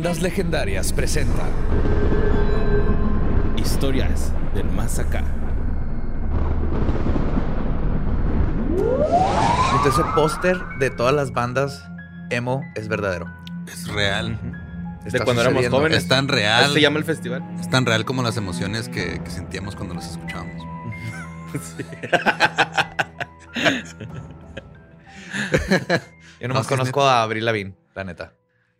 Leyendas Legendarias presenta Historias del Más Acá. Entonces, ese póster de todas las bandas emo es verdadero. Es real. Está de cuando éramos jóvenes. Es tan real. Se llama el festival. Es tan real como las emociones que, que sentíamos cuando los escuchábamos. Yo nomás No, sí, conozco a Avril Lavigne, la neta.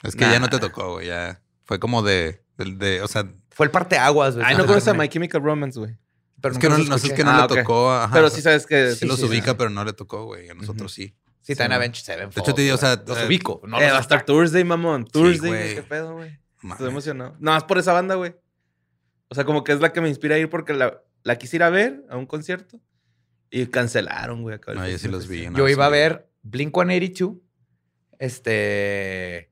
Es que ya no te tocó, güey. Ya fue como de, de, de- o sea, Fue el parteaguas, güey. Ay, no conoces a My Chemical Romance, güey. Pero es que no, los no, es escuché. que no Ah, le tocó. ajá, Pero sí sabes que... sí los sí, ubica, sí. pero no le tocó, güey. A nosotros sí. Sí, está en Avenged Sevenfold. De hecho, te digo, o sea, los eh, ubico. No eh, los va a estar Thursday, mamón. Thursday, güey. ¿qué pedo, güey? Estoy emocionado. No, más por esa banda, güey. O sea, como que es la que me inspira a ir porque la, la quise ir a ver a un concierto y cancelaron, güey. No, yo sí los vi. una Yo iba a ver Blink 182, este.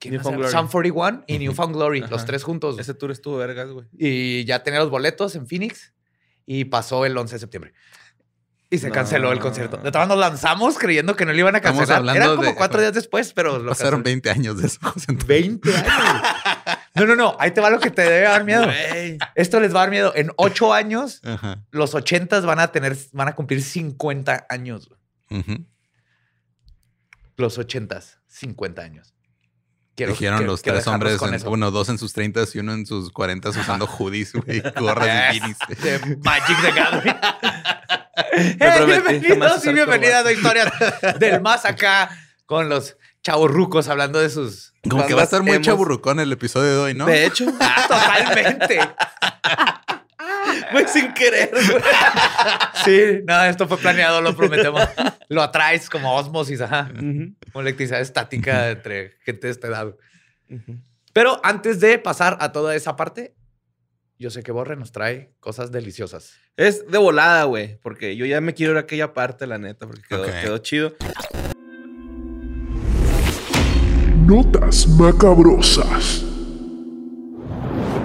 Sum 41 y Newfound Glory, Ajá. los tres juntos. Ese tour estuvo vergas, güey. Y ya tenía los boletos en Phoenix y pasó el 11 de septiembre. Y se No. canceló el concierto. De todas nos lanzamos creyendo que no lo iban a cancelar. Era como de- cuatro días después, pero lo Pasaron cancelaron. 20 años de eso. José Antonio. 20 años. No, no, no. Ahí te va lo que te debe dar miedo. Esto les va a dar miedo. En ocho años, Ajá. los 80 van a tener, van a cumplir 50 años. Los 80 50 años. Quiero- Dijeron quiero- los quiero tres hombres, en- bueno, dos en sus 30 y uno en sus 40 usando hoodies, güey, gorras y beanies. de Magic the Gathering. Hey, bienvenidos y bienvenidas a. Historias del Más Acá con los chavos rucos hablando de sus. Como que va a estar muy chaburrucón el episodio de hoy, ¿no? De hecho, Totalmente. Güey, sin querer, güey. Sí, no, esto fue planeado, lo prometemos. Lo atraes como osmosis, ajá. Como electricidad estática entre gente de esta edad. Pero antes de pasar a toda esa parte, yo sé que Borre nos trae cosas deliciosas. Es de volada, güey, porque yo ya me quiero ir a aquella parte, la neta, porque quedó, quedó chido. Notas macabrosas.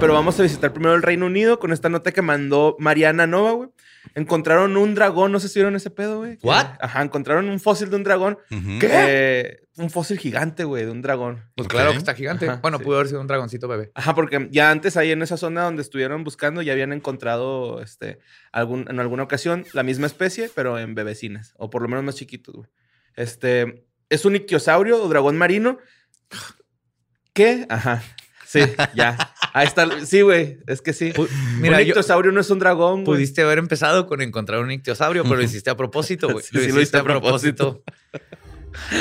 Pero vamos a visitar primero el Reino Unido con esta nota que mandó Mariana Nova, güey. Encontraron un dragón, no sé si vieron ese pedo, güey. que- What? Ajá, encontraron un fósil de un dragón. Eh, un fósil gigante, güey, de un dragón. Pues claro que está gigante. Ajá, bueno, sí. pudo haber sido un dragoncito bebé. Ajá, porque ya antes ahí en esa zona donde estuvieron buscando ya habían encontrado este, algún, en alguna ocasión la misma especie, pero en bebecinas, o por lo menos más chiquitos, güey. Este, es un ictiosaurio o dragón marino. ¿Qué? Ajá. Sí, ya. Ahí está. Sí, güey, es que sí. Mira, un yo- ictiosaurio no es un dragón. Pudiste haber empezado con encontrar un ictiosaurio, pero lo hiciste a propósito, güey. Sí, sí, lo hice a propósito.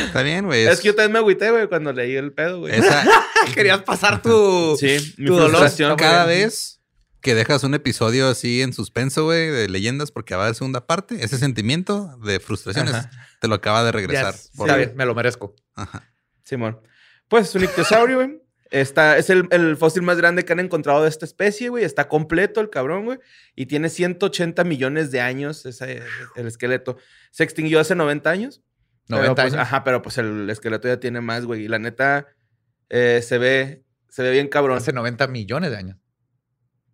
Está bien, güey. Es que yo también me agüité, güey, cuando leí el pedo, güey. esa- Querías pasar tu. Sí, mi tu dolor. frustración. cada vez que dejas un episodio así en suspenso, güey, de leyendas, porque va a haber segunda parte, ese sentimiento de frustraciones Ajá. te lo acaba de regresar. Por- está bien, me lo merezco. Ajá. Simón. Pues es un ictiosaurio, güey. Está, es el, el fósil más grande que han encontrado de esta especie, güey. Está completo el cabrón, güey. Y tiene 180 millones de años ese, el esqueleto. Se extinguió hace 90 años. 90 Pero, pues, años. Ajá, pero pues el esqueleto ya tiene más, güey. Y la neta eh, se ve se ve bien cabrón. Hace 90 millones de años.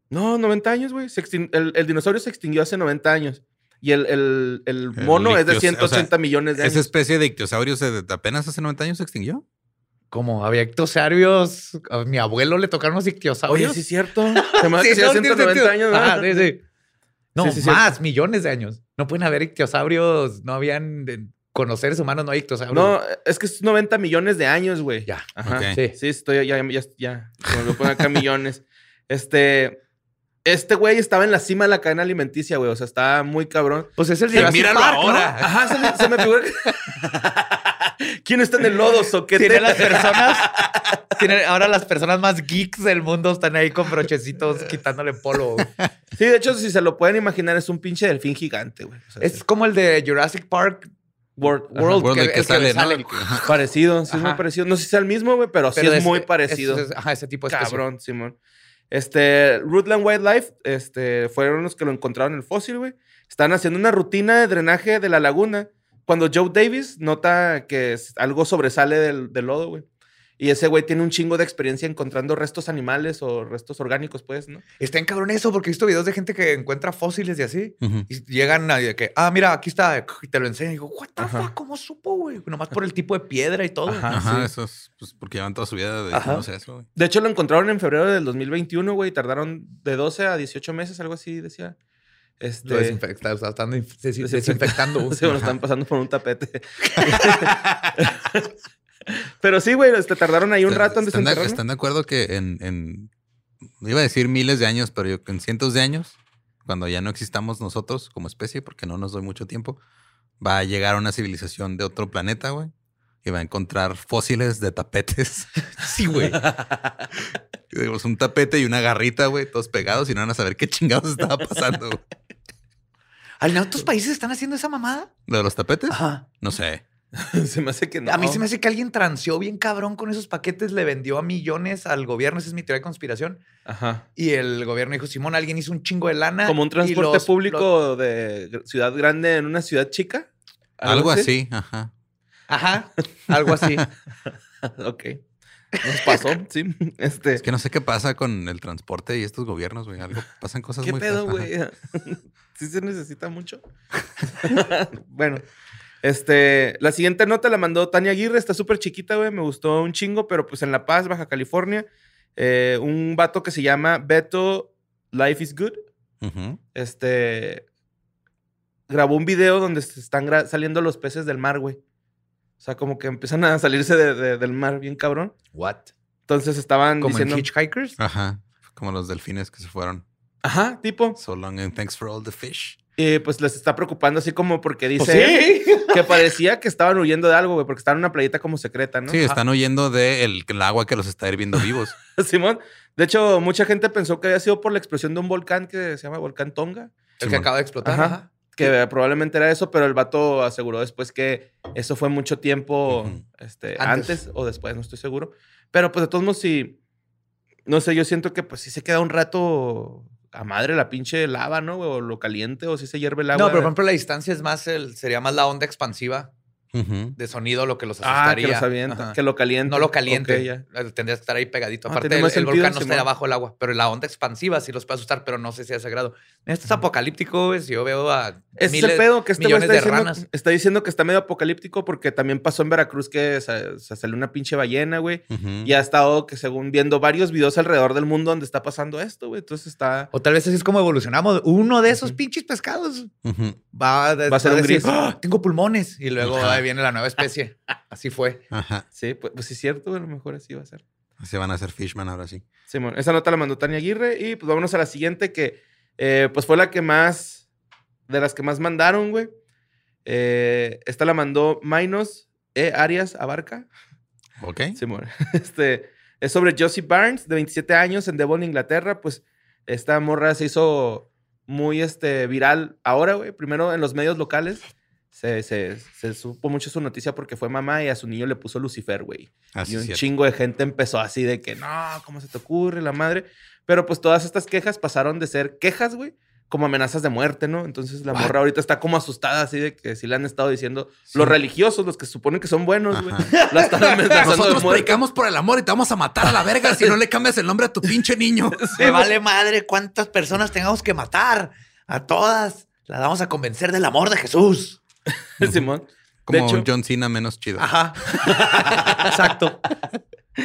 No, 90 años, güey. El, el dinosaurio se extinguió hace 90 años. Y el, el- mono es de ictios- 180 o sea, millones de años. Esa especie de ictiosaurio se, apenas hace 90 años se extinguió. Como había ictiosaurios, a mi abuelo le tocaron los ictiosaurios. Oye, sí es cierto. Se me hace Sí, no, tiene 190 sentido. años. No, Sí, sí, sí. más, millones de años. No pueden haber ictiosaurios, no habían... de- con los seres humanos no hay ictiosaurios. No, es que es 90 millones de años, güey. Ya. Ajá. Sí. Sí, estoy ya, ya, ya. Como lo ponen acá millones. Este. Este güey estaba en la cima de la cadena alimenticia, güey. O sea, estaba muy cabrón. Pues es el Sí, Jurassic míralo Park, ¿no? ahora. Ajá, se me, se me figura que. ¿Quién está en el lodo, soquete? Tiene las personas. tiene- ahora las personas más geeks del mundo están ahí con brochecitos quitándole polvo. güey. Sí, de hecho, si se lo pueden imaginar, es un pinche delfín gigante, güey. O sea, Es como el de Jurassic Park World, World, World, que, el que el sale. Parecido, sí, es muy parecido. No sé si es el mismo, güey, pero, sí es muy es- parecido. es- es- ajá, ese tipo de especie. Cabrón, Simón. Este, Rootland Wildlife, este, fueron los que lo encontraron en el fósil, güey. Están haciendo una rutina de drenaje de la laguna cuando Joe Davis nota que es- algo sobresale del, del lodo, güey. Y ese güey tiene un chingo de experiencia encontrando restos animales o restos orgánicos, pues, ¿no? Está en cabrón eso, porque he visto videos de gente que encuentra fósiles y así. Y llegan a de que, ah, mira, aquí está, y te lo enseñan. Y digo, what the fuck, ¿cómo supo, güey? Nomás por el tipo de piedra y todo. Ajá. Ajá, sí. eso es pues, porque llevan toda su vida de no sé eso, güey. De hecho, lo encontraron en febrero del 2021, güey. y Tardaron de 12 a 18 meses, algo así, decía. Este, Lo desinfecta, o sea, están desinf- desin- desinfectando. Sí, me lo están pasando por un tapete. Pero sí, güey, este, tardaron ahí un rato en están de, están de acuerdo que en, en- iba a decir miles de años, pero yo en cientos de años, cuando ya no existamos nosotros como especie, porque no nos doy mucho tiempo, va a llegar una civilización de otro planeta, güey. Y va a encontrar fósiles de tapetes. Sí, güey. Digamos, un tapete y una garrita, güey, todos pegados y no van a saber qué chingados estaba pasando. güey. ¿En otros países están haciendo esa mamada? ¿Lo de los tapetes? Ajá. No sé. se me hace que no. A mí se me hace que alguien transeó bien cabrón con esos paquetes, le vendió a millones al gobierno. Esa es mi teoría de conspiración. Ajá. Y el gobierno dijo, Simón, alguien hizo un chingo de lana. Como un transporte los- público de ciudad grande en una ciudad chica. Algo así, ajá. Ajá, algo así. ok. Nos pasó, sí. Este. Es que no sé qué pasa con el transporte y estos gobiernos, güey. Algo pasan cosas ¿Qué muy pedo, güey? ¿Sí se necesita mucho? bueno, este, la siguiente nota la mandó Tania Aguirre, está súper chiquita, güey, me gustó un chingo, pero pues en La Paz, Baja California, eh, un vato que se llama Beto Life is Good, este, grabó un video donde se están saliendo los peces del mar, güey. O sea, como que empiezan a salirse de- de- del mar bien cabrón. What? Entonces estaban Como diciendo... en Hitchhikers. Ajá. Como los delfines que se fueron. Ajá, tipo. So long and thanks for all the fish. Y pues les está preocupando así como porque dice... Pues él que parecía que estaban huyendo de algo, güey, porque estaban en una playita como secreta, ¿no? Sí, están huyendo del el agua que los está hirviendo vivos. Simón. De hecho, mucha gente pensó que había sido por la explosión de un volcán que se llama Volcán Tonga, El que acaba de explotar. Ajá. Ajá. Que probablemente era eso, pero el vato aseguró después que eso fue mucho tiempo este, Antes. antes. o después, no estoy seguro. Pero pues de todos modos, sí, no sé, yo siento que pues sí se queda un rato a madre la pinche lava, ¿no? O lo caliente, o si se hierve el agua. No, pero por ejemplo, la distancia es más el, sería más la onda expansiva De sonido lo que los ah, asustaría. que lo avienta, Ajá. que lo caliente. No lo caliente. Ok, ya. Eh, Tendrías que estar ahí pegadito. Ah, Aparte, el, el sentido, volcán no está abajo del agua, pero la onda expansiva sí los puede asustar, pero no sé si a ese grado. Esto es apocalíptico, güey. Si yo veo a Ese es miles- el pedo que este millones está de diciendo, ranas. está diciendo que está medio apocalíptico porque también pasó en Veracruz que se, se salió una pinche ballena, güey. Y ha estado que según viendo varios videos alrededor del mundo donde está pasando esto, güey. Entonces está... O tal vez así es como evolucionamos. Uno de esos pinches pescados va, Va a ser un decir, gris. "Ah, tengo pulmones. Y luego. Ahí viene la nueva especie. Así fue. Ajá. Sí, pues, pues sí es cierto, a lo mejor así va a ser. Se van a hacer Fishman ahora sí. Simón, esa nota la mandó Tania Aguirre y pues vámonos a la siguiente que eh, pues fue la que más, de las que más mandaron, güey. Eh, esta la mandó Minos E. Arias Abarca. ¿Ok? Simón. Este, es sobre Josie Barnes, de 27 años, en Devon, Inglaterra. Pues esta morra se hizo muy este, viral ahora, güey. Primero en los medios locales. Se, se- se supo mucho su noticia porque fue mamá y a su niño le puso Lucifer, güey. Así y un cierto. chingo de gente empezó así de que, no, ¿cómo se te ocurre la madre? Pero pues todas estas quejas pasaron de ser quejas, güey, como amenazas de muerte, ¿no? Entonces la What? morra ahorita está como asustada así de que sí le han estado diciendo Sí. los religiosos, los que se suponen que son buenos, güey. Ajá. La están amenazando de Nosotros predicamos por el amor y te vamos a matar a la verga si no le cambias el nombre a tu pinche niño. Me vale madre cuántas personas tengamos que matar. A todas. Las vamos a convencer del amor de Jesús. Simón. Como de hecho, un John Cena menos chido. Ajá. Exacto.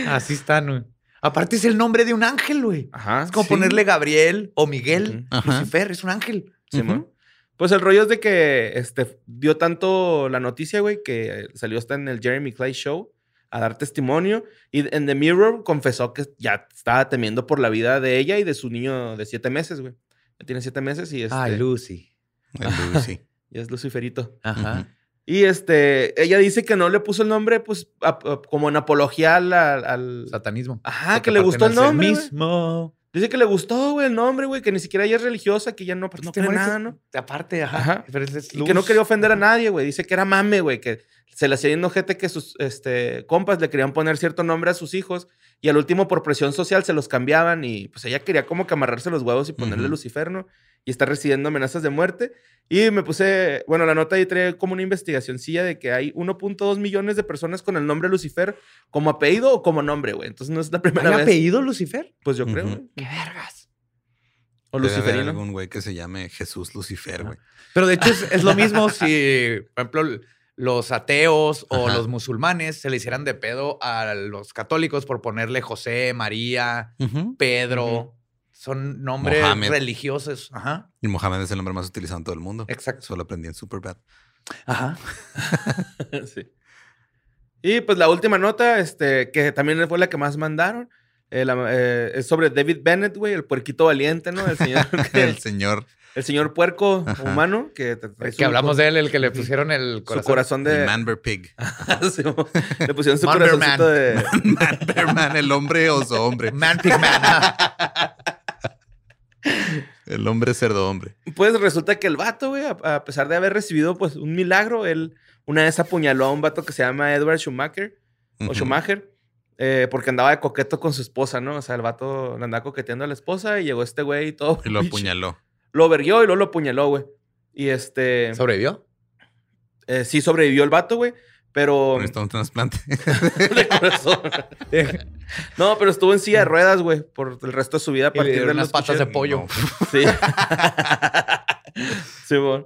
Así están, güey. Aparte es el nombre de un ángel, güey. Ajá, Es como sí. ponerle Gabriel o Miguel. Lucifer es un ángel. Simón. Pues el rollo es de que este, dio tanto la noticia, güey, que salió hasta en el Jeremy Clay Show a dar testimonio. Y en The Mirror confesó que ya estaba temiendo por la vida de ella y de su niño de siete meses, güey. Ya tiene siete meses y, este, Ay, Lucy. El Lucy. y es Luciferito. Ajá. Y este, ella dice que no le puso el nombre, pues, a- a- como en apología al. Satanismo. Ajá, que le gustó el nombre. mismo. Dice que le gustó, güey, el nombre, güey, que ni siquiera ella es religiosa, que ya no, pues, no Este cree nada, ¿no? Aparte, ajá. Ajá. Pero es- es Y que no quería ofender a nadie, güey. Dice que era mame, güey, que se le hacía yendo gente que sus este, compas le querían poner cierto nombre a sus hijos y al último por presión social se los cambiaban y pues ella quería como que amarrarse los huevos y ponerle Ujú. Lucifer, ¿no? Y está recibiendo amenazas de muerte. Y me puse, bueno, la nota ahí trae como una investigacioncilla de que hay 1.2 millones de personas con el nombre Lucifer como apellido o como nombre, güey. Entonces no es la primera ¿Hay vez. apellido Lucifer? Pues yo creo, güey. ¡Qué vergas! O Debe Luciferino. algún güey que se llame Jesús Lucifer, güey. Pero de hecho es, es lo mismo si, por ejemplo, los ateos o Ajá. los musulmanes se le hicieran de pedo a los católicos por ponerle José, María, Pedro. Son nombres religiosos. Ajá. Y Mohamed es el nombre más utilizado en todo el mundo. Exacto. Eso lo aprendí en Superbad. Ajá. sí. Y pues la última nota, este, que también fue la que más mandaron, eh, la- eh, es sobre David Bennett, güey, el puerquito valiente, ¿no? El señor, que- El señor. El señor puerco Ajá. humano que que hablamos de él, el que le pusieron el su corazón. corazón El de Manber Pig. Sí, mo- le pusieron su Manberman. corazoncito de Manberman, el hombre oso hombre. Man Pig Man. El hombre cerdo hombre. Pues resulta que el vato, güey, a, a pesar de haber recibido pues un milagro, él una vez apuñaló a un vato que se llama Edward Schumacher o. Schumacher, eh, porque andaba de coqueto con su esposa, ¿no? O sea, el vato le andaba coqueteando a la esposa y llegó este güey y todo. Y lo apuñaló. Lo verguió y luego lo apuñaló, güey. Y este. ¿Sobrevivió? eh, sí sobrevivió el vato, güey. Pero. Un trasplante. de corazón. no, pero estuvo en silla de ruedas, güey, por el resto de su vida a Y le partir de unas patas de pollo. Sí. sí, güey.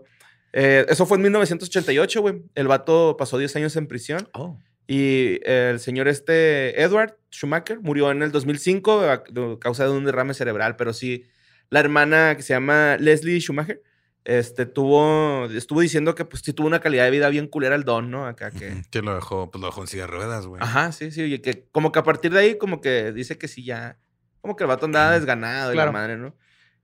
Eh, eso fue en 1988, güey. El vato pasó 10 años en prisión. Oh. Y el señor este, Edward Schumacher, murió en el 2005 a a causa de un derrame cerebral. Pero sí, la hermana que se llama Leslie Schumacher, este, tuvo, estuvo diciendo que pues sí tuvo una calidad de vida bien culera el don, ¿no? Acá que... Que lo dejó, pues lo dejó en silla de ruedas, güey. Ajá, sí, sí. Y que como que a partir de ahí, como que dice que sí ya... Como que el vato andaba desganado y la madre, ¿no?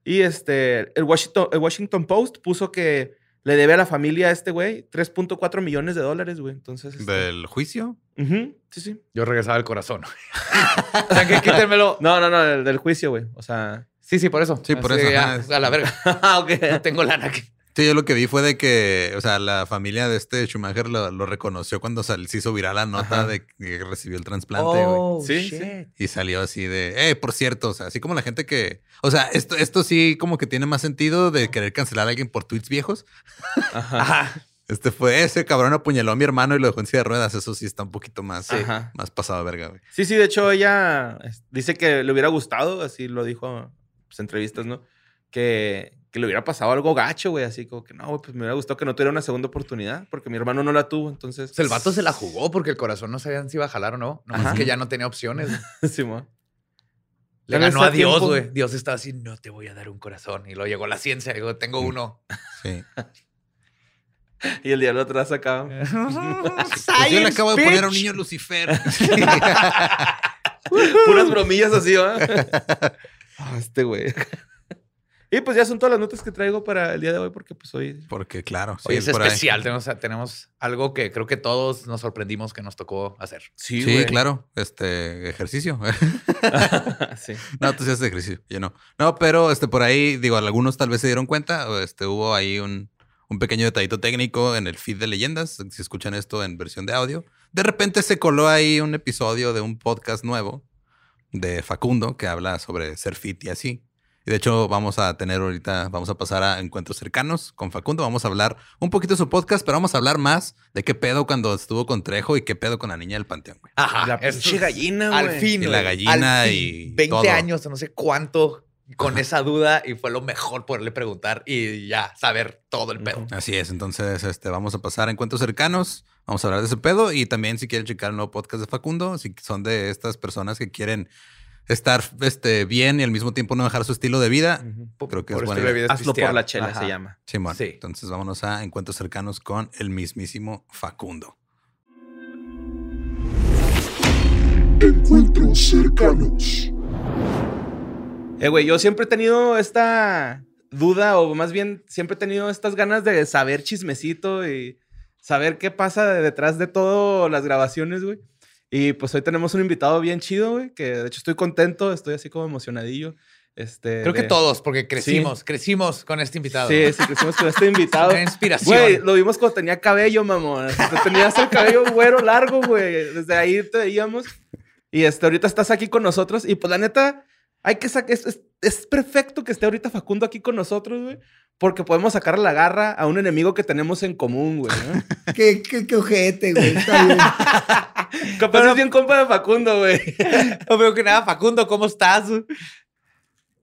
Y este, el Washington, el Washington Post puso que le debe a la familia a este güey 3.4 millones de dólares, güey. Entonces... este, ¿Del juicio? ujú, sí, sí. Yo regresaba el corazón. o sea, que quítenmelo. No, no, no, el del juicio, güey. O sea... Sí, sí, por eso. Sí, por Así, eso, ya, ajá. a la verga. Ah, ok. No tengo lana aquí. Sí, yo lo que vi fue de que, o sea, la familia de este Schumacher lo, lo reconoció cuando sal- se hizo viral la nota Ajá. de que recibió el trasplante. Oh, Sí, shit. sí. Y salió así de, eh, por cierto, o sea, así como la gente que, o sea, esto, esto sí como que tiene más sentido de querer cancelar a alguien por tweets viejos. Ajá. Ajá. Este fue ese cabrón apuñaló a mi hermano y lo dejó en silla de ruedas. Eso sí está un poquito más, Ajá. más pasado verga, güey. Sí, sí, de hecho ella dice que le hubiera gustado, así lo dijo pues, en entrevistas, ¿no? Que, que le hubiera pasado algo gacho, güey, así como que no, güey, pues me hubiera gustado que no tuviera una segunda oportunidad, porque mi hermano no la tuvo, entonces... Pues el vato se la jugó porque el corazón no sabían si iba a jalar o no. Nomás Ajá. que ya no tenía opciones. Sí, mo. Le ganó a Dios, güey. Dios estaba así, no te voy a dar un corazón. Y luego llegó la ciencia. Digo, tengo uno. Sí. Y el la sacaba. Pues yo le acabo de poner a un niño Lucifer. Puras bromillas así, ¿va? Ah, este güey. Y pues ya son todas las notas que traigo para el día de hoy, porque pues hoy... Porque claro, sí, Hoy es por ahí. especial. Tenemos, tenemos algo que creo que todos nos sorprendimos que nos tocó hacer. Sí, claro, este ejercicio. sí. No, tú sí haces ejercicio, yo no. No, pero este por ahí, digo, algunos tal vez se dieron cuenta, este hubo ahí un, un pequeño detallito técnico en el feed de leyendas, si escuchan esto en versión de audio. De repente se coló ahí un episodio de un podcast nuevo de Facundo que habla sobre ser fit y así. Y de hecho vamos a tener ahorita, vamos a pasar a encuentros cercanos con Facundo, vamos a hablar un poquito de su podcast, pero vamos a hablar más de qué pedo cuando estuvo con Trejo y qué pedo con la niña del Panteón, güey. Ajá. La pinche gallina, Al güey. fin. Y la gallina Al fin. y 20 todo. años, no sé cuánto, con esa duda. Y fue lo mejor poderle preguntar y ya saber todo el pedo. Así es, entonces este, vamos a pasar a encuentros cercanos, vamos a hablar de ese pedo y también si quieren checar el nuevo podcast de Facundo, si son de estas personas que quieren estar este, bien y al mismo tiempo no dejar su estilo de vida, creo que Por es buena idea. vida. Hazlo por la chela, Ajá. se llama. Simón. Sí. Entonces vámonos a encuentros cercanos con el mismísimo Facundo. Encuentros cercanos. Eh, güey, yo siempre he tenido esta duda, o más bien siempre he tenido estas ganas de saber chismecito y saber qué pasa de- detrás de todas las grabaciones, güey. Y pues hoy tenemos un invitado bien chido, güey, que de hecho estoy contento, estoy así como emocionadillo. Este, Creo que de- todos, porque crecimos, crecimos con este invitado. Sí, sí, crecimos con este invitado. Una inspiración. Güey, lo vimos cuando tenía cabello, mamón. Tenías el cabello güero largo, güey. Desde ahí te veíamos. Y este, ahorita estás aquí con nosotros. Y pues la neta, hay que sacar. Es, es- es perfecto que esté ahorita Facundo aquí con nosotros, güey. Porque podemos sacar la garra a un enemigo que tenemos en común, güey. ¿no? Qué, qué, qué ojete, güey. Está bien. Capaz es bien compa de Facundo, güey. No veo que nada, Facundo, ¿cómo estás?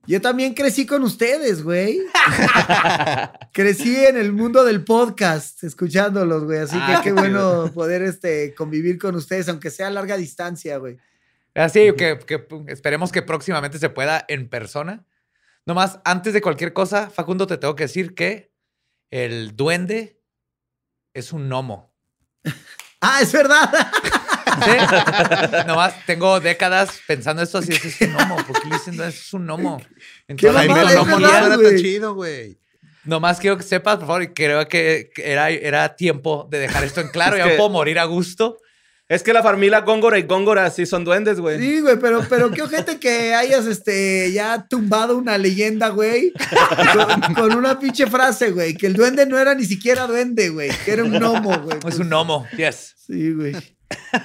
Yo también crecí con ustedes, güey. crecí en el mundo del podcast, escuchándolos, güey. Así que Ah, qué qué bueno poder este, convivir con ustedes, aunque sea a larga distancia, güey. Así que, que esperemos que próximamente se pueda en persona. Nomás, antes de cualquier cosa, Facundo, te tengo que decir que el duende es un gnomo. Ah, es verdad. ¿Sí? Nomás tengo décadas pensando esto así, es un gnomo. ¿Por qué le dicen duende? es un gnomo? Qué Entonces, no verdad, molesta, güey. está chido, güey. Nomás quiero que sepas, por favor, y creo que que era, era tiempo de dejar esto en claro. Es ya que- puedo morir a gusto. Es que la familia Góngora y Góngora sí son duendes, güey. Sí, güey, pero, pero qué ojete que hayas este, ya tumbado una leyenda, güey, con, con una pinche frase, güey, que el duende no era ni siquiera duende, güey, que era un gnomo, güey. Es un gnomo, yes. Sí, güey.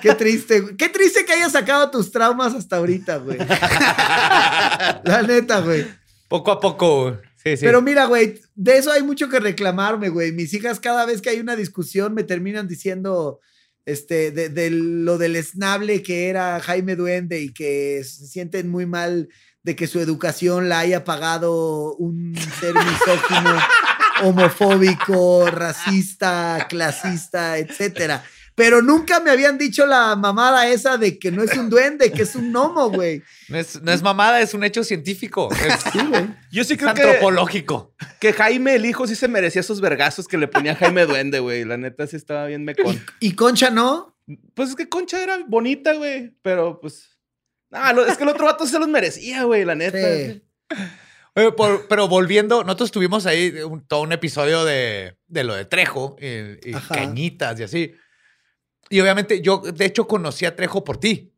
Qué triste, güey. Qué triste que hayas sacado tus traumas hasta ahorita, güey. La neta, güey. Poco a poco. Sí, sí. Pero mira, güey, de eso hay mucho que reclamarme, güey. Mis hijas cada vez que hay una discusión me terminan diciendo este de, de lo del esnable que era Jaime Duende y que se sienten muy mal de que su educación la haya pagado un ser misógino, homofóbico, racista, clasista, etcétera. Pero nunca me habían dicho la mamada esa de que no es un duende, que es un gnomo, güey. no, es, no es mamada, es un hecho científico. Es Sí, güey. Yo sí creo que, antropológico. que Jaime, el hijo, sí se merecía esos vergazos que le ponía Jaime Duende, güey. La neta sí estaba bien mecón. Y Concha no. Pues es que Concha era bonita, güey. Pero pues. Ah, lo- es que el otro vato se los merecía, güey, la neta. Sí. Oye, por- pero volviendo, nosotros tuvimos ahí un- todo un episodio de, de lo de Trejo y, cañitas y así. Y obviamente yo, de hecho, conocí a Trejo por ti.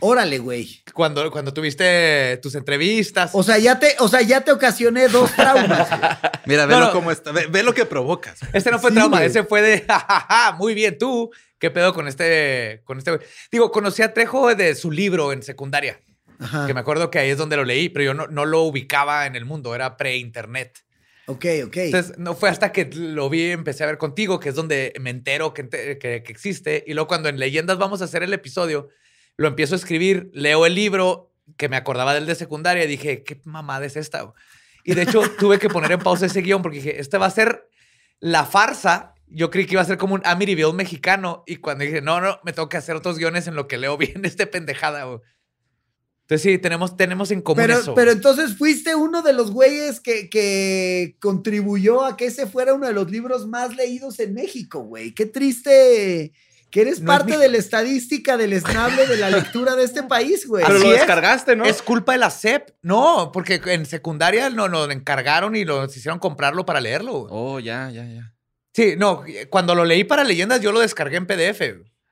Órale, güey. Cuando, cuando tuviste tus entrevistas. O sea, ya te, o sea, ya te ocasioné dos traumas. Mira, No, velo no. cómo está. Ve, ve lo que provocas. Este no fue Sí, trauma, güey. ese fue de, jajaja, muy bien, tú, ¿qué pedo con este, con este güey? Digo, conocí a Trejo de su libro en secundaria, Ajá. que me acuerdo que ahí es donde lo leí, pero yo no, no lo ubicaba en el mundo, era pre-internet. Ok, ok. Entonces, no fue hasta que lo vi y empecé a ver contigo, que es donde me entero que, que, que existe. Y luego cuando en Leyendas vamos a hacer el episodio, lo empiezo a escribir, leo el libro que me acordaba del de secundaria y dije, ¿qué mamada es esta? Y de hecho tuve que poner en pausa ese guion porque dije, este va a ser la farsa. Yo creí que iba a ser como un Amityville mexicano. Y cuando dije, no, no, me tengo que hacer otros guiones en lo que leo bien este pendejada. güey". Entonces sí, tenemos, tenemos en común pero, eso. pero entonces fuiste uno de los güeyes que, que contribuyó a que ese fuera uno de los libros más leídos en México, güey. Qué triste que eres No es parte mi- de la estadística del esnable de la lectura de este país, güey. Pero Así lo es. descargaste, ¿no? ¿Es culpa de la SEP? No, porque en secundaria no nos encargaron y nos hicieron comprarlo para leerlo. güey. Oh, ya, ya, ya. Sí, no, cuando lo leí para leyendas yo lo descargué en PDF.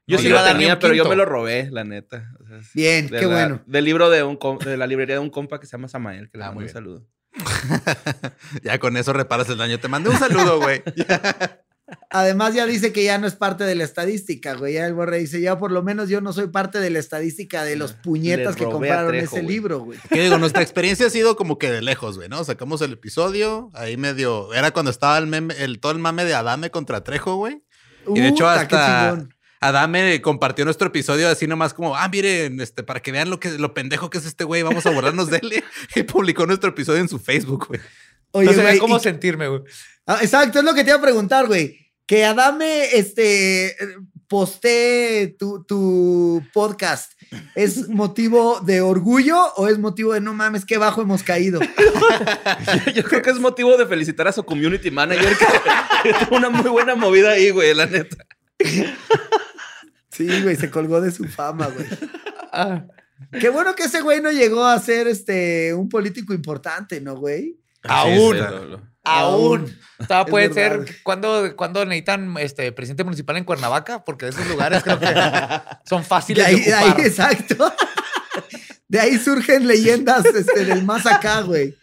Yo No sí lo a dar ni tenía, pero yo me lo robé, la neta. O sea, es Bien, qué la- bueno. Del libro de, un de la librería de un compa que se llama Samael, que le Ah, mando un saludo. Ya con eso reparas el daño. Te mandé un saludo, güey. Además ya dice que ya no es parte de la estadística, güey. Ya el borre dice, ya por lo menos yo no soy parte de la estadística de los puñetas que compraron Trejo, ese güey. libro, güey. ¿Qué digo? Nuestra experiencia ha sido como que de lejos, güey, ¿no? Sacamos el episodio, ahí medio. Era cuando estaba el meme, el, todo el mame de Adame contra Trejo, güey. Y de hecho, hasta chingón. Adame compartió nuestro episodio así nomás como, ah, miren, este, para que vean lo que lo pendejo que es este güey, vamos a borrarnos de él. Y publicó nuestro episodio en su Facebook, güey. Oye, no sabía güey, cómo y- sentirme, güey. Ah, exacto, es lo que te iba a preguntar, güey. Que Adame este, postee tu, tu podcast. ¿Es motivo de orgullo o es motivo de no mames, qué bajo hemos caído? Yo creo que es motivo de felicitar a su community manager que que tuvo una muy buena movida ahí, güey, la neta. Sí, güey, se colgó de su fama, güey. Ah, Qué bueno que ese güey no llegó a ser este, un político importante, ¿no, güey? Aún. Aún. Todavía puede verdad. ser cuando, cuando necesitan este presidente municipal en Cuernavaca, porque de esos lugares creo que son fáciles de, ahí, de ahí, ocupar. exacto. De ahí surgen leyendas este, del más acá, güey.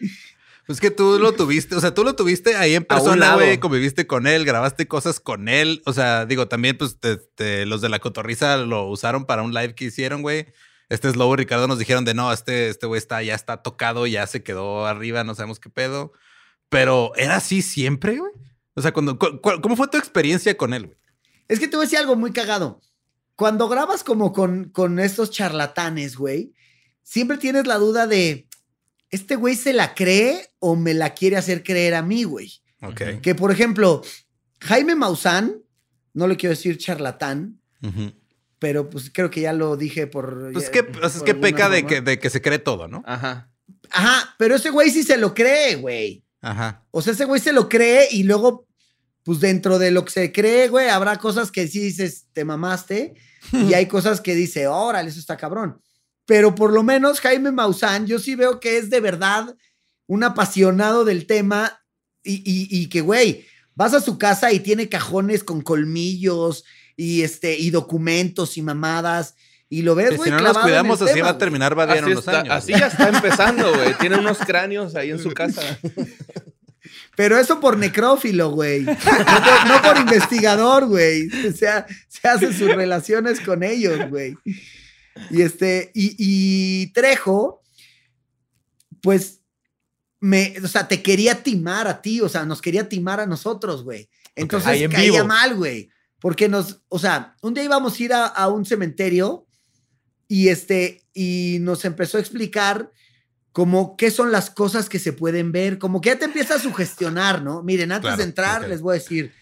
Pues que tú lo tuviste, o sea, tú lo tuviste ahí en persona, güey, conviviste con él, grabaste cosas con él. O sea, digo, también, pues, te- te- los de la cotorriza lo usaron para un live que hicieron, güey. Este es Lobo y Ricardo nos dijeron de no, este, este güey está, ya está tocado, ya se quedó arriba, no sabemos qué pedo. Pero era así siempre, güey. O sea, cuando, cu- cu- ¿cómo fue tu experiencia con él, güey? Es que te voy a decir algo muy cagado. Cuando grabas como con, con estos charlatanes, güey, siempre tienes la duda de, ¿este güey se la cree o me la quiere hacer creer a mí, güey? Ok. Que, por ejemplo, Jaime Maussan, no le quiero decir charlatán, pero pues creo que ya lo dije por... Pues ya- que, o sea, es que peca de que, de que se cree todo, ¿no? Ajá. Ajá, pero ese güey sí se lo cree, güey. Ajá. O sea, ese güey se lo cree y luego, pues dentro de lo que se cree, güey, habrá cosas que sí dices, te mamaste, y hay cosas que dice, órale, eso está cabrón. Pero por lo menos Jaime Maussan, yo sí veo que es de verdad un apasionado del tema y, y- y que, güey, vas a su casa y tiene cajones con colmillos y, este, y documentos y mamadas. Y lo ves, güey, si no nos cuidamos, así tema, va a terminar Así, unos está- años. así ya está empezando, güey. Tiene unos cráneos ahí en su casa. Pero eso por necrófilo, güey. No por, no por investigador, güey. O sea, se hace sus relaciones con ellos, güey. Y este, y, y Trejo, pues, me, o sea, te quería timar a ti, o sea, nos quería timar a nosotros, güey. Entonces Ahí en caía vivo. mal, güey. Porque nos, o sea, un día íbamos a ir a, a un cementerio y este, y nos empezó a explicar como qué son las cosas que se pueden ver, como que ya te empieza a sugestionar, ¿no? Miren, antes Claro, de entrar les voy a decir,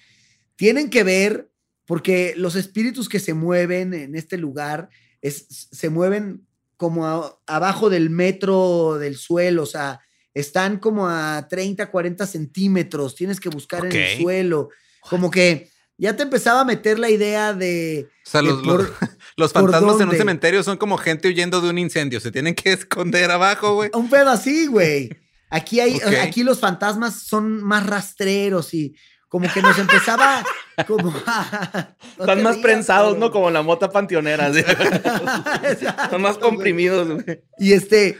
tienen que ver, porque los espíritus que se mueven en este lugar es, se mueven como a- abajo del metro del suelo, o sea, están como a 30, 40 centímetros, tienes que buscar en el suelo, como que ya te empezaba a meter la idea de... O sea, de los, por- los, los ¿por fantasmas en un cementerio son como gente huyendo de un incendio. Se tienen que esconder abajo, güey. Un pedo así, güey. Aquí hay, Ok. aquí los fantasmas son más rastreros y como que nos empezaba como a- no Están más prensados, cabrón. ¿no? Como la mota panteonera. Exacto, Están más comprimidos, güey. Y este,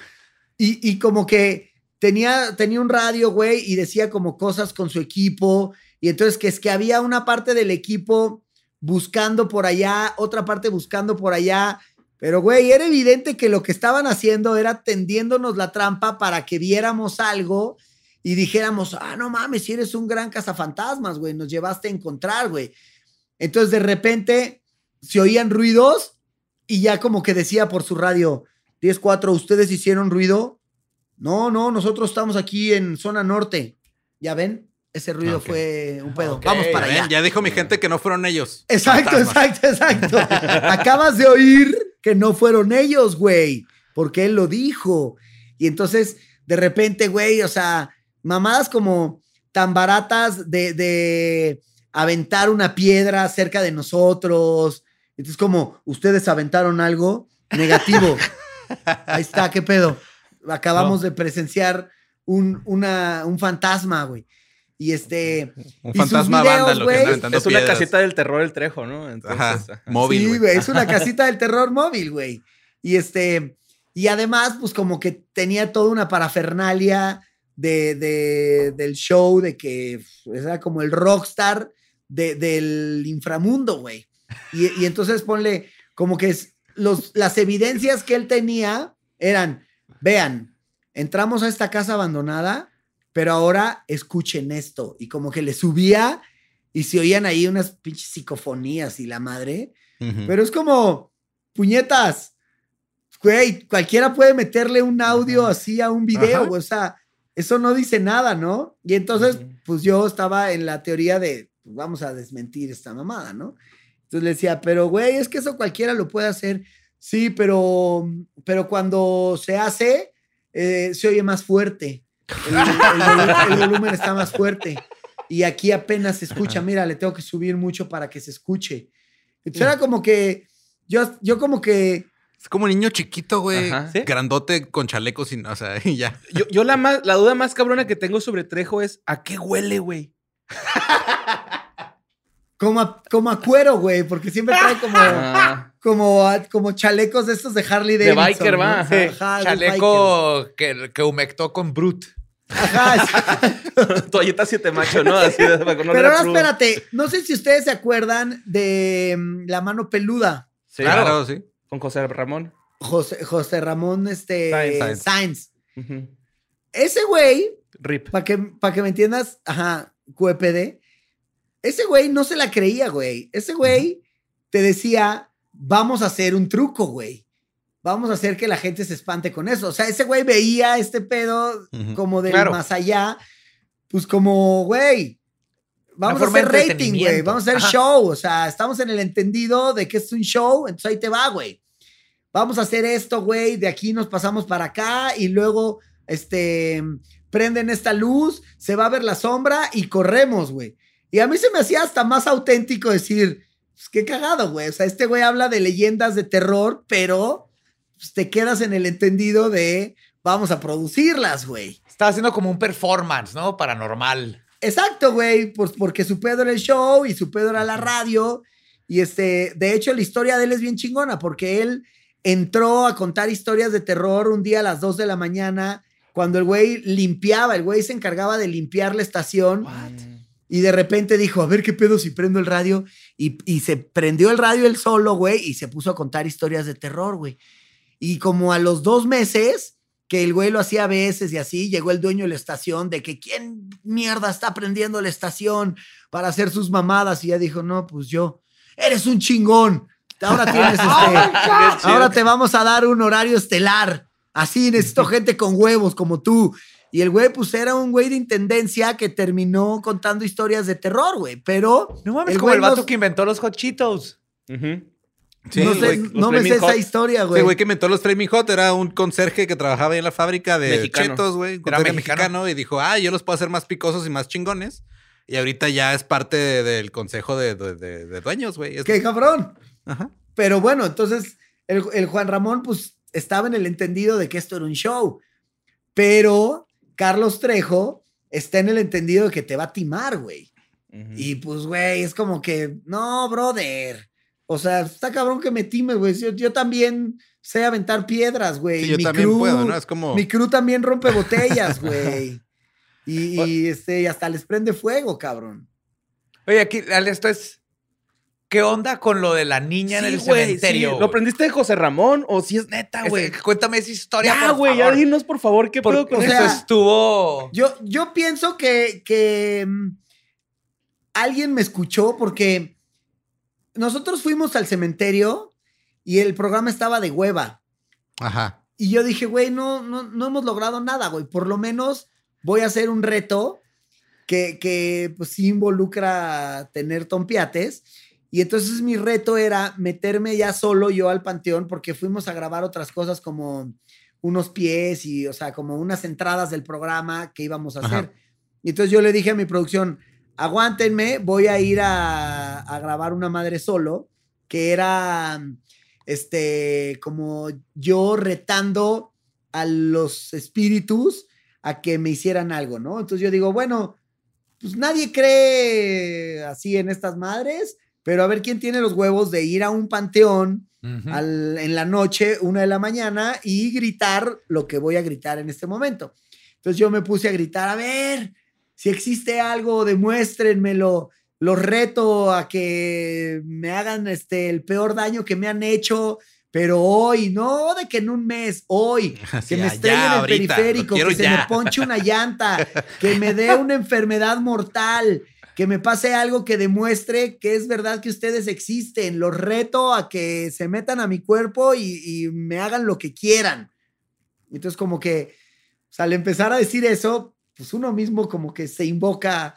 y, y como que tenía, tenía un radio, güey, y decía como cosas con su equipo. Y entonces que es que había una parte del equipo buscando por allá, otra parte buscando por allá. Pero, güey, era evidente que lo que estaban haciendo era tendiéndonos la trampa para que viéramos algo y dijéramos, ah, no mames, si eres un gran cazafantasmas, güey, nos llevaste a encontrar, güey. Entonces, de repente, se oían ruidos y ya como que decía por su radio, 10-4, ¿ustedes hicieron ruido? No, no, nosotros estamos aquí en zona norte. ¿Ya ven? Ese ruido Ok. fue un pedo. Ok, Vamos para allá. Ya dijo mi gente que no fueron ellos. Exacto, Fantasmas. exacto, exacto. Acabas de oír que no fueron ellos, güey, porque él lo dijo. Y entonces, de repente, güey, o sea, mamadas como tan baratas de, de aventar una piedra cerca de nosotros. Entonces, como, ¿ustedes aventaron algo? Negativo. Ahí está, ¿qué pedo? Acabamos de presenciar un, una, un fantasma, güey. Y este. Un Y sus fantasma videos, vándalo que anda Es una piedras. casita del terror el trejo, ¿no? Entonces, Ajá. ajá. Móvil, sí, güey. güey, es una casita del terror móvil, güey. Y este, y además, pues como que tenía toda una parafernalia de, de- del show, de que era como el rockstar de- del inframundo, güey. Y, y entonces ponle como que es, los, las evidencias que él tenía eran, vean, entramos a esta casa abandonada, pero ahora escuchen esto. Y como que le subía y se oían ahí unas pinches psicofonías y la madre. Pero es como, puñetas, güey, cualquiera puede meterle un audio así a un video, güey, o sea, eso no dice nada, ¿no? Y entonces, pues yo estaba en la teoría de, pues, vamos a desmentir esta mamada, ¿no? Entonces le decía, pero güey, es que eso cualquiera lo puede hacer. Sí, pero, pero cuando se hace, eh, se oye más fuerte. El, el volu- el volumen está más fuerte. Y aquí apenas se escucha. Mira, le tengo que subir mucho para que se escuche. Entonces era como que yo, yo como que Es como niño chiquito, güey. Ajá. ¿Sí? Grandote con chalecos sin, o sea, y ya. Yo, yo la, más, la duda más cabrona que tengo sobre Trejo es ¿a qué huele, güey? Como a, como a cuero, güey, porque siempre trae como, Ah. como, a- como chalecos de estos de Harley De Davidson. biker, ¿no? va. Ajá, de biker. Chaleco que, que humectó con Brut. Ajá, sí. Toalleta siete macho, ¿no? Así de, para Pero ahora espérate, no sé si ustedes se acuerdan de mm, la mano peluda. Sí, Claro, sí. Con José Ramón. José, José Ramón este, Sainz. Ese güey, Rip. para que, pa' que me entiendas, ajá, QPD, ese güey no se la creía, güey. Ese güey te decía, vamos a hacer un truco, güey. Vamos a hacer que la gente se espante con eso. O sea, ese güey veía este pedo como del Claro. más allá, pues como, güey, vamos a hacer rating, güey. Vamos a hacer Ajá. show. O sea, estamos en el entendido de que es un show, entonces ahí te va, güey. Vamos a hacer esto, güey. De aquí nos pasamos para acá y luego, este, prenden esta luz, se va a ver la sombra y corremos, güey. Y a mí se me hacía hasta más auténtico decir, pues qué cagado, güey. O sea, este güey habla de leyendas de terror, pero pues, te quedas en el entendido de vamos a producirlas, güey. Estaba haciendo como un performance, ¿no? Paranormal. Exacto, güey, pues porque su pedo era el show y su pedo era la radio. Y este, de hecho, la historia de él es bien chingona porque él entró a contar historias de terror un día a las 2 de la mañana cuando el güey limpiaba, el güey se encargaba de limpiar la estación. Y de repente dijo, a ver qué pedo si prendo el radio. Y, y se prendió el radio él solo, güey, y se puso a contar historias de terror, güey. Y como a los dos meses, que el güey lo hacía a veces y así, llegó el dueño de la estación de que quién mierda está prendiendo la estación para hacer sus mamadas. Y ya dijo, no, pues yo, eres un chingón. Ahora tienes este, ahora te vamos a dar un horario estelar. Así necesito gente con huevos como tú. Y el güey, pues era un güey de intendencia que terminó contando historias de terror, güey. Pero. No mames, el como güey el vato nos- que inventó los hot Cheetos. Sí, no sé, güey, no me sé esa historia, Sí, güey. güey, que inventó los Flaming Hot era un conserje que trabajaba ahí en la fábrica de Mexicano. chetos, güey. Era mexicano. mexicano. Y dijo, ah, yo los puedo hacer más picosos y más chingones. Y ahorita ya es parte de- del consejo de, de- de- de dueños, güey. Qué cabrón. Ajá. Pero bueno, entonces el, el Juan Ramón, pues estaba en el entendido de que esto era un show. Pero Carlos Trejo está en el entendido de que te va a timar, güey. Y pues, güey, es como que, no, brother. O sea, está cabrón que me time, güey. Yo, yo también sé aventar piedras, güey. Sí, yo Mi también crew- puedo, ¿no? Es como. Mi crew también rompe botellas, güey. Y, y, este, y hasta les prende fuego, cabrón. Oye, aquí, esto es. ¿Qué onda con lo de la niña en el güey, cementerio? sí. ¿Lo aprendiste de José Ramón o si es neta, Es- güey? cuéntame esa historia. Ya, güey, ya dinos por favor qué Por- pedo con o sea, eso. estuvo. Yo, yo pienso que, que mm, alguien me escuchó porque nosotros fuimos al cementerio y el programa estaba de hueva. Ajá. Y yo dije, güey, no, no, no hemos logrado nada, güey. Por lo menos voy a hacer un reto que, que pues sí involucra tener tompiates. Y entonces mi reto era meterme ya solo yo al panteón porque fuimos a grabar otras cosas como unos pies y, o sea, como unas entradas del programa que íbamos a Ajá. hacer. Y entonces yo le dije a mi producción, aguántenme, voy a ir a, a grabar una madre solo, que era, este, como yo retando a los espíritus a que me hicieran algo, ¿no? Entonces yo digo, bueno, pues nadie cree así en estas madres, pero a ver quién tiene los huevos de ir a un panteón al- en la noche, una de la mañana, y gritar lo que voy a gritar en este momento. Entonces yo me puse a gritar, a ver, si existe algo, demuéstrenmelo. Los reto a que me hagan este, el peor daño que me han hecho, pero hoy, no de que en un mes, hoy, que me ya, estrellen ya, el ahorita, periférico, que se ya. me ponche una llanta, que me dé una enfermedad mortal, que me pase algo que demuestre que es verdad que ustedes existen. Los reto a que se metan a mi cuerpo y, y me hagan lo que quieran. Entonces, como que, o sea, al empezar a decir eso, pues uno mismo como que se invoca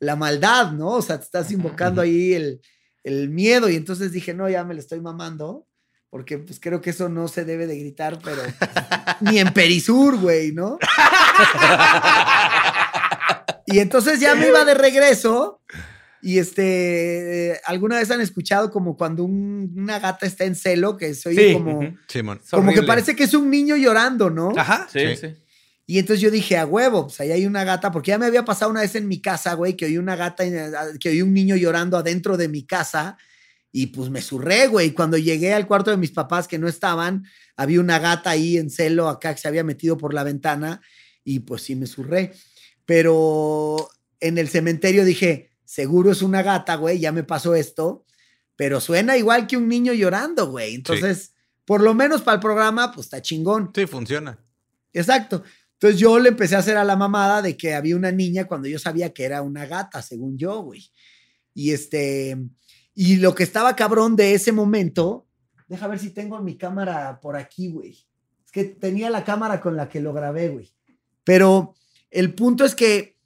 la maldad, ¿no? O sea, te estás invocando ahí el, el miedo. Y entonces dije, no, ya me lo estoy mamando. Porque pues creo que eso no se debe de gritar, pero ni en Perisur, güey, ¿no? Y entonces ya me iba de regreso Y este, ¿alguna vez han escuchado como cuando un- una gata está en celo, que soy Sí. como, como que parece que es un niño llorando, ¿no? Ajá. Sí, Sí. sí. Y entonces yo dije, a huevo, pues ahí hay una gata, porque ya me había pasado una vez en mi casa, güey, que oí una gata, en- que oí un niño llorando adentro de mi casa y pues me surré, güey. Cuando llegué al cuarto de mis papás que no estaban, había una gata ahí en celo acá que se había metido por la ventana y pues sí me surré. Pero en el cementerio dije, seguro es una gata, güey, ya me pasó esto, pero suena igual que un niño llorando, güey. Entonces, por lo menos para el programa, pues está chingón. Sí, funciona. Exacto. Entonces yo le empecé a hacer a la mamada de que había una niña cuando yo sabía que era una gata, según yo, güey. Y este, y lo que estaba cabrón de ese momento, deja ver si tengo mi cámara por aquí, güey. Es que tenía la cámara con la que lo grabé, güey. Pero el punto es que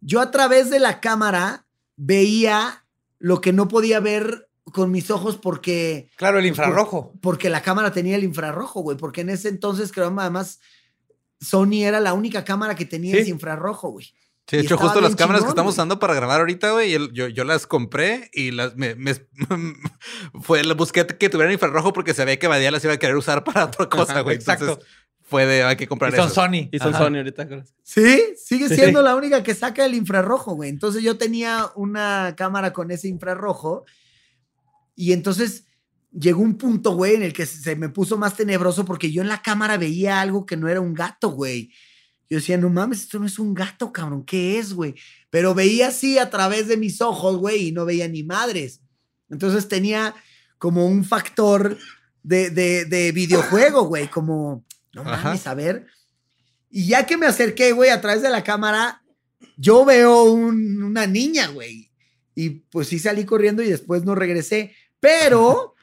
yo a través de la cámara veía lo que no podía ver con mis ojos porque Claro, el infrarrojo. porque la cámara tenía el infrarrojo, güey. Porque en ese entonces, creo, además, Sony era la única cámara que tenía Sí. ese infrarrojo, güey. Sí, de Y hecho, justo las cámaras que estamos güey. usando para grabar ahorita, güey, yo, yo las compré y las me, me- fue busqué que tuvieran infrarrojo porque sabía que Badía las iba a querer usar para otra cosa, güey. exacto. Entonces, fue de hay que Y comprar son eso. Sony. Y son Ajá. Sony ahorita. Sí, sigue Sí. siendo la única que saca el infrarrojo, güey. Entonces yo tenía una cámara con ese infrarrojo y entonces llegó un punto, güey, en el que se me puso más tenebroso porque yo en la cámara veía algo que no era un gato, güey. Yo decía, no mames, esto no es un gato, cabrón, ¿qué es, güey? Pero veía así a través de mis ojos, güey, y no veía ni madres. Entonces tenía como un factor de, de, de videojuego, güey, como, no Ajá. mames, a ver. Y ya que me acerqué, güey, a través de la cámara, yo veo un- una niña, güey. Y pues sí salí corriendo y después no regresé. Pero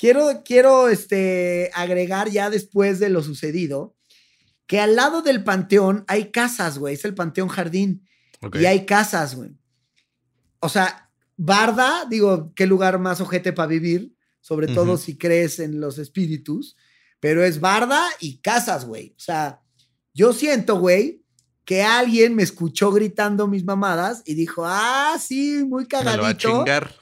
quiero, quiero este, agregar ya después de lo sucedido que al lado del panteón hay casas, güey. Es el panteón jardín. Ok. Y hay casas, güey. O sea, Barda, digo, qué lugar más ojete para vivir, sobre todo si crees en los espíritus, pero es Barda y casas, güey. O sea, yo siento, güey, que alguien me escuchó gritando mis mamadas y dijo, ah, sí, muy Me lo va a cagadito. chingar.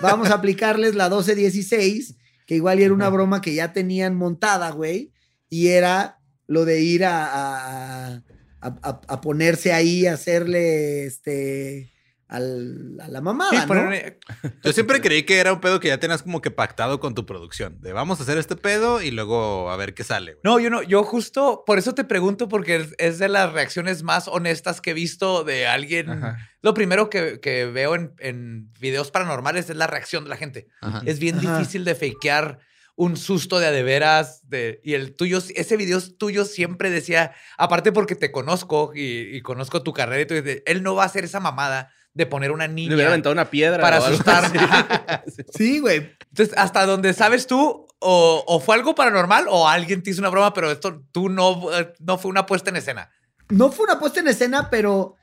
Vamos a aplicarles la 1216, que igual era una broma que ya tenían montada, güey, y era lo de ir a, a- a- a- a ponerse ahí, a hacerle este al- a la mamada, Sí, ¿no? poner- Yo siempre creí que era un pedo que ya tenías como que pactado con tu producción. De vamos a hacer este pedo y luego a ver qué sale. güey. No, yo no, yo justo por eso te pregunto, porque es, de las reacciones más honestas que he visto de alguien. Ajá. Lo primero que, que veo en, en videos paranormales es la reacción de la gente. Ajá. Es bien Ajá. difícil de fakear un susto de a de y el tuyo, ese video tuyo siempre decía, aparte porque te conozco y, y conozco tu carrera, y tú dices, él no va a hacer esa mamada de poner una Le niña hubiera aventado una piedra. para asustar. Sí, güey. Entonces, hasta donde sabes tú, o, o fue algo paranormal o alguien te hizo una broma, pero esto tú no, eh, no fue una puesta en escena. No fue una puesta en escena, pero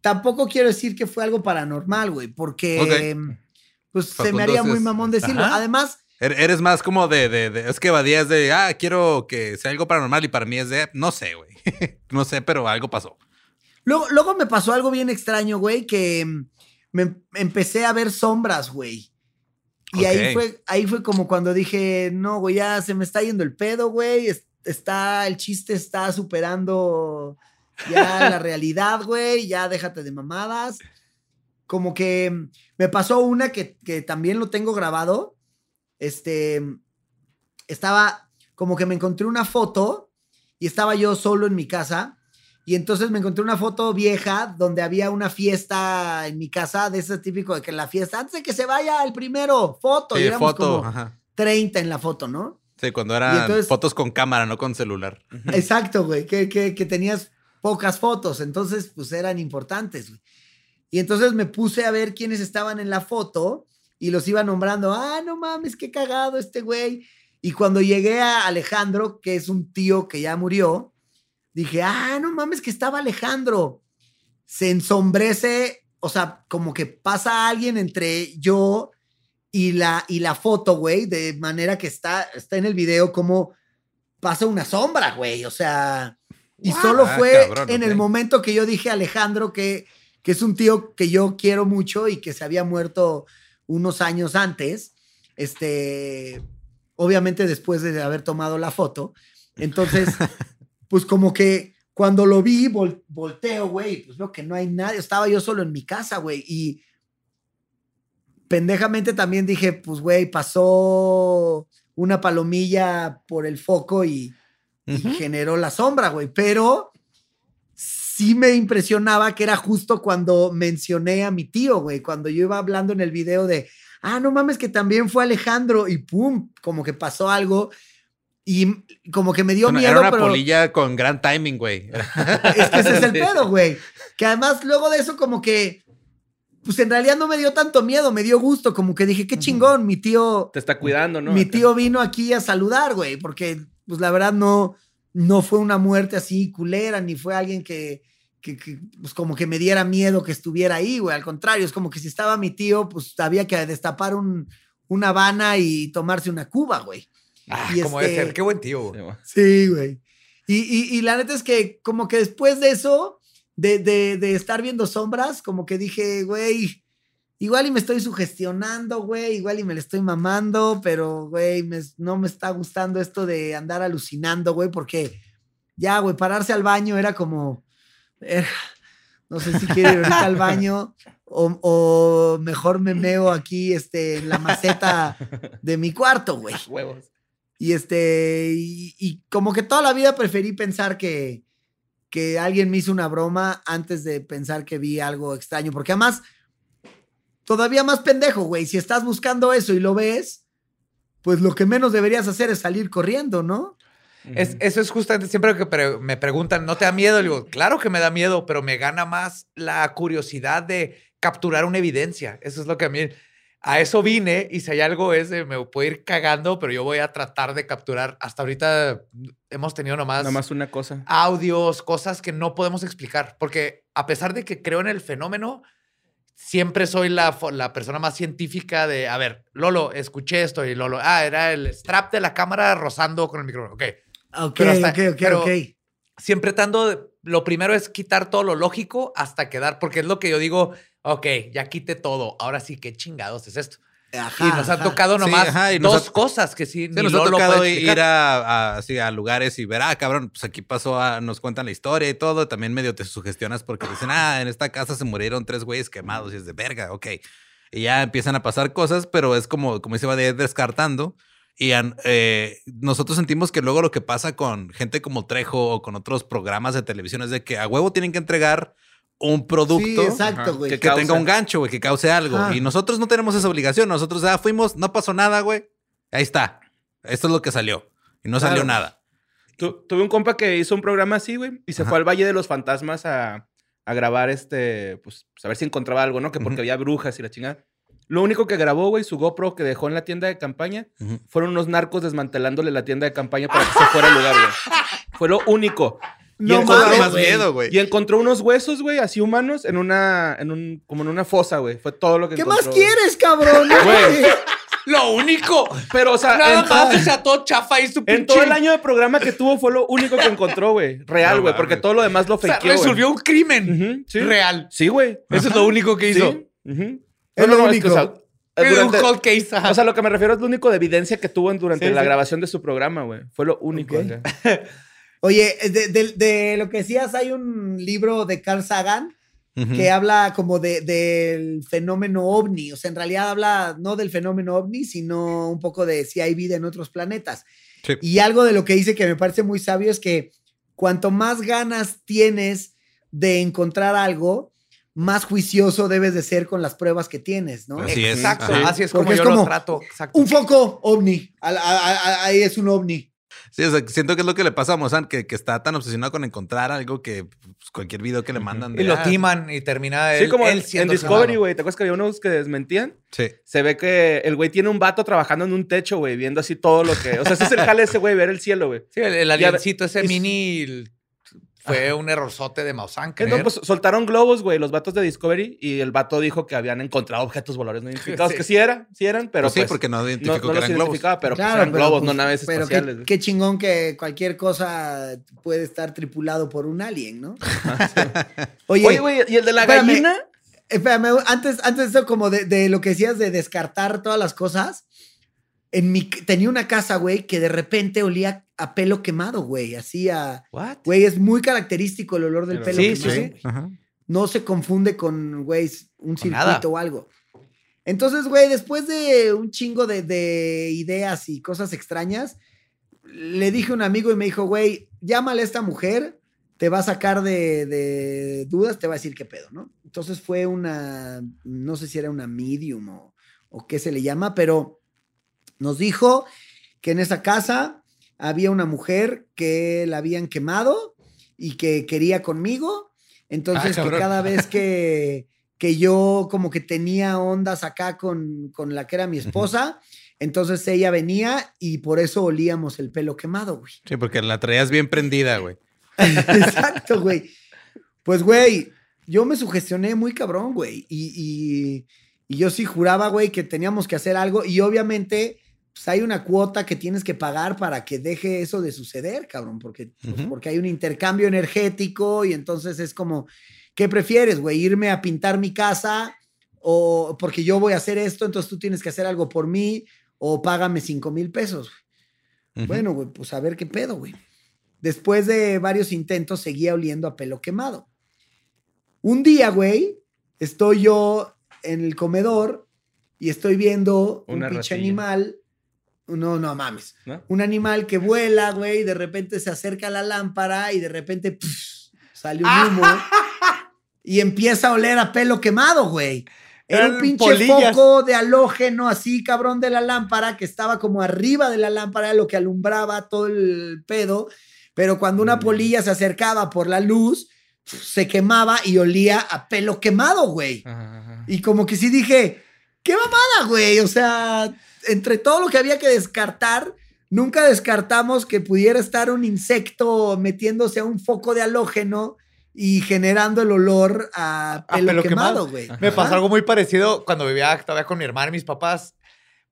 tampoco quiero decir que fue algo paranormal, güey, porque pues se me haría muy mamón decirlo. Ajá. Además, Er- Eres más como de, de, de- Es que Badía es de. Ah, quiero que sea algo paranormal y para mí es de. No sé, güey. no sé, pero algo pasó. Luego, luego me pasó algo bien extraño, güey, que mm, me empecé a ver sombras, güey. Y ahí fue, ahí fue como cuando dije, no, güey, ya se me está yendo el pedo, güey. es- Está, el chiste está superando ya la realidad, güey. Ya déjate de mamadas. Como que mm, me pasó una que, que también lo tengo grabado. Este, estaba como que me encontré una foto y estaba yo solo en mi casa. Y entonces me encontré una foto vieja donde había una fiesta en mi casa, de ese típico de que la fiesta, antes de que se vaya el primero, foto. y Sí, éramos foto. como Ajá. 30 en la foto, ¿no? Sí, cuando eran entonces- fotos con cámara, no con celular. Exacto, güey, que, que, que tenías pocas fotos, entonces pues eran importantes, güey. Y entonces me puse a ver quiénes estaban en la foto y los iba nombrando, ah, no mames, qué cagado este güey. Y cuando llegué a Alejandro, que es un tío que ya murió, dije, ah, no mames, que estaba Alejandro. Se ensombrece, o sea, como que pasa alguien entre yo y la, y la foto, güey, de manera que está, está en el video como pasa una sombra, güey, o sea, y solo Ah, fue cabrón, en el momento que yo dije a Alejandro que, que es un tío que yo quiero mucho y que se había muerto unos años antes, este, obviamente después de haber tomado la foto. Entonces, pues como que cuando lo vi, vol- volteo, güey, pues veo que no hay nadie, estaba yo solo en mi casa, güey, y pendejamente también dije, pues, güey, pasó una palomilla por el foco y, y generó la sombra, güey. Pero sí me impresionaba que era justo cuando mencioné a mi tío, güey, cuando yo iba hablando en el video de, ah, no mames, que también fue Alejandro y pum, como que pasó algo. Y como que me dio Bueno, miedo, era una pero polilla con gran timing, güey. es que ese es el pedo, güey. Que además luego de eso como que, pues en realidad no me dio tanto miedo, me dio gusto, como que dije, qué chingón, mi tío, Te está cuidando, ¿no? mi tío vino aquí a saludar, güey, porque pues la verdad no, no fue una muerte así culera, ni fue alguien que, que, que, pues como que me diera miedo que estuviera ahí, güey. Al contrario, es como que si estaba mi tío, pues había que destapar un, una habana y tomarse una cuba, güey. Ah, Y como debe este- ser. Qué buen tío. Sí, güey. Sí, güey. Y, y- y la neta es que como que después de eso, de, de- de estar viendo sombras, como que dije, güey, igual y me estoy sugestionando, güey, igual y me le estoy mamando, pero, güey, me- no me está gustando esto de andar alucinando, güey, porque ya, güey, pararse al baño era como, era- no sé si quiero ir ahorita al baño o, o mejor me meo aquí, este, en la maceta de mi cuarto, güey. Huevos. Y este, y, y como que toda la vida preferí pensar que, que alguien me hizo una broma antes de pensar que vi algo extraño. Porque además, todavía más pendejo, güey. Si estás buscando eso y lo ves, pues lo que menos deberías hacer es salir corriendo, ¿no? Es- eso es justamente siempre que pre- me preguntan, ¿no te da miedo? Le digo, claro que me da miedo, pero me gana más la curiosidad de capturar una evidencia. Eso es lo que a mí, a eso vine y si hay algo es, de, me puedo ir cagando, pero yo voy a tratar de capturar. Hasta ahorita hemos tenido nomás, Nada más una cosa. audios, cosas que no podemos explicar, porque a pesar de que creo en el fenómeno, siempre soy la, la persona más científica de, a ver, Lolo, escuché esto y Lolo, ah, era el strap de la cámara rozando con el micrófono. Ok. Ok, Pero hasta- ok, ok, pero- ok. Siempre tratando, lo primero es quitar todo lo lógico hasta quedar, porque es lo que yo digo, ok, ya quité todo, ahora sí, qué chingados es esto. Ajá, y nos ha ajá. tocado Sí, nomás ajá, nos dos ha- cosas que sí, Sí, ni nos ha tocado ir a, a- así, a lugares y ver, ah, cabrón, pues aquí pasó, a- nos cuentan la historia y todo. También medio te sugestionas porque dicen, ah, en esta casa se murieron tres güeyes quemados y es de verga, ok. Y ya empiezan a pasar cosas, pero es como, como se va de- descartando. Y an- eh, nosotros sentimos que luego lo que pasa con gente como Trejo o con otros programas de televisión es de que a huevo tienen que entregar un producto Sí, exacto, que tenga un gancho, güey, que cause algo. Ajá. Y nosotros no tenemos esa obligación. Nosotros ya fuimos, no pasó nada, güey. Ahí está. Esto es lo que salió. Y no salió nada. Tu- tuve un compa que hizo un programa así, güey, y se Ajá. fue al Valle de los Fantasmas a, a grabar este, pues, a ver si encontraba algo, ¿no? Que porque había brujas y la chingada. Lo único que grabó, güey, su GoPro que dejó en la tienda de campaña, fueron unos narcos desmantelándole la tienda de campaña para que se fuera al lugar, güey. Fue lo único. Y No encontró- mames, más miedo, güey. Y encontró unos huesos, güey, así humanos, en una, en un, como en una fosa, güey. Fue todo lo que ¿Qué encontró. más quieres, cabrón? Güey. Lo único. Pero, o sea, Nada en, más, todo- o sea, todo chafa y su en todo el año de programa que tuvo fue lo único que encontró, güey. Real, No güey, porque todo lo demás lo O sea, fakeó, resolvió un crimen sí. real. Sí, güey. Eso es lo único que hizo. Sí. Es No, lo no, único. que, o sea, durante- un cold case. ajá. o sea, lo que me refiero es lo único de evidencia que tuvo durante Sí, la sí. grabación de su programa, güey. Fue lo único. Ok. Oye, de, de- de lo que decías, hay un libro de Carl Sagan Ujú. que habla como de, del fenómeno ovni. O sea, en realidad habla no del fenómeno ovni, sino un poco de si hay vida en otros planetas. Sí. Y algo de lo que dice que me parece muy sabio es que cuanto más ganas tienes de encontrar algo, más juicioso debes de ser con las pruebas que tienes, ¿no? Así es. Exacto, Ajá. así es Porque como es yo como lo trato. Exacto. Un foco ovni. Ahí es un ovni. Sí, o sea, siento que es lo que le pasa a Mozart, que, que está tan obsesionado con encontrar algo que pues, cualquier video que le mandan. de, Y lo ah, timan y termina Sí, él, como en, él en siendo Discovery, güey. ¿Te acuerdas que había unos que desmentían? Sí. Se ve que el güey tiene un vato trabajando en un techo, güey, viendo así todo lo que. O sea, ese es el jale ese güey, ver el cielo, güey. Sí, el, el ese y- mini el- fue un errorzote de Maussan. Que no, pues soltaron globos, güey, los vatos de Discovery y el vato dijo que habían encontrado objetos voladores no identificados, Sí. que sí eran, sí eran, pero Pues sí, pues, porque no identificó no que los eran globos. identificaba, pero pues Claro, eran pero, globos, pues, no naves pero qué- espaciales. Qué, chingón que cualquier cosa puede estar tripulado por un alien, ¿no? Oye, Oye, güey, ¿y el de la espérame. gallina? espérame, antes, antes de eso, como de, de lo que decías de descartar todas las cosas, en mi, tenía una casa, güey, que de repente olía a pelo quemado, güey, así a... What? Güey, es muy característico el olor del Pero- pelo Sí, sí, quemado. sí. Ajá. No se confunde con, güey, un Con nada. circuito o algo. Entonces, güey, después de un chingo de, de ideas y cosas extrañas, le dije a un amigo y me dijo, güey, llámale a esta mujer, te va a sacar de, de dudas, te va a decir qué pedo, ¿no? Entonces fue una, no sé si era una medium o, o qué se le llama, pero nos dijo que en esa casa había una mujer que la habían quemado y que quería conmigo. Entonces, Ah, que cada vez que, que yo como que tenía ondas acá con, con la que era mi esposa, entonces ella venía y por eso olíamos el pelo quemado, güey. Sí, porque la traías bien prendida, güey. Exacto, güey. Pues, güey, yo me sugestioné muy cabrón, güey. Y, y- y yo sí juraba, güey, que teníamos que hacer algo. Y obviamente, pues hay una cuota que tienes que pagar para que deje eso de suceder, cabrón. Porque, pues, porque hay un intercambio energético y entonces es como, ¿qué prefieres, güey? ¿Irme a pintar mi casa? O porque yo voy a hacer esto, entonces tú tienes que hacer algo por mí. O págame cinco mil pesos. Bueno, güey, pues a ver qué pedo, güey. Después de varios intentos, seguía oliendo a pelo quemado. Un día, güey, estoy yo en el comedor y estoy viendo Una un pinche animal. No, no mames. ¿No? Un animal que vuela, güey, y de repente se acerca a la lámpara y de repente pff, sale un humo y empieza a oler a pelo quemado, güey. Era un pinche polillas. foco de halógeno así, cabrón, de la lámpara, que estaba como arriba de la lámpara, lo que alumbraba todo el pedo. Pero cuando Mm. una polilla se acercaba por la luz, se quemaba y olía a pelo quemado, güey. Ajá. Y como que sí dije, qué mamada, güey. O sea, entre todo lo que había que descartar, nunca descartamos que pudiera estar un insecto metiéndose a un foco de halógeno y generando el olor a A pelo, quemado, güey. Me pasó algo muy parecido cuando vivía todavía con mi hermana y mis papás.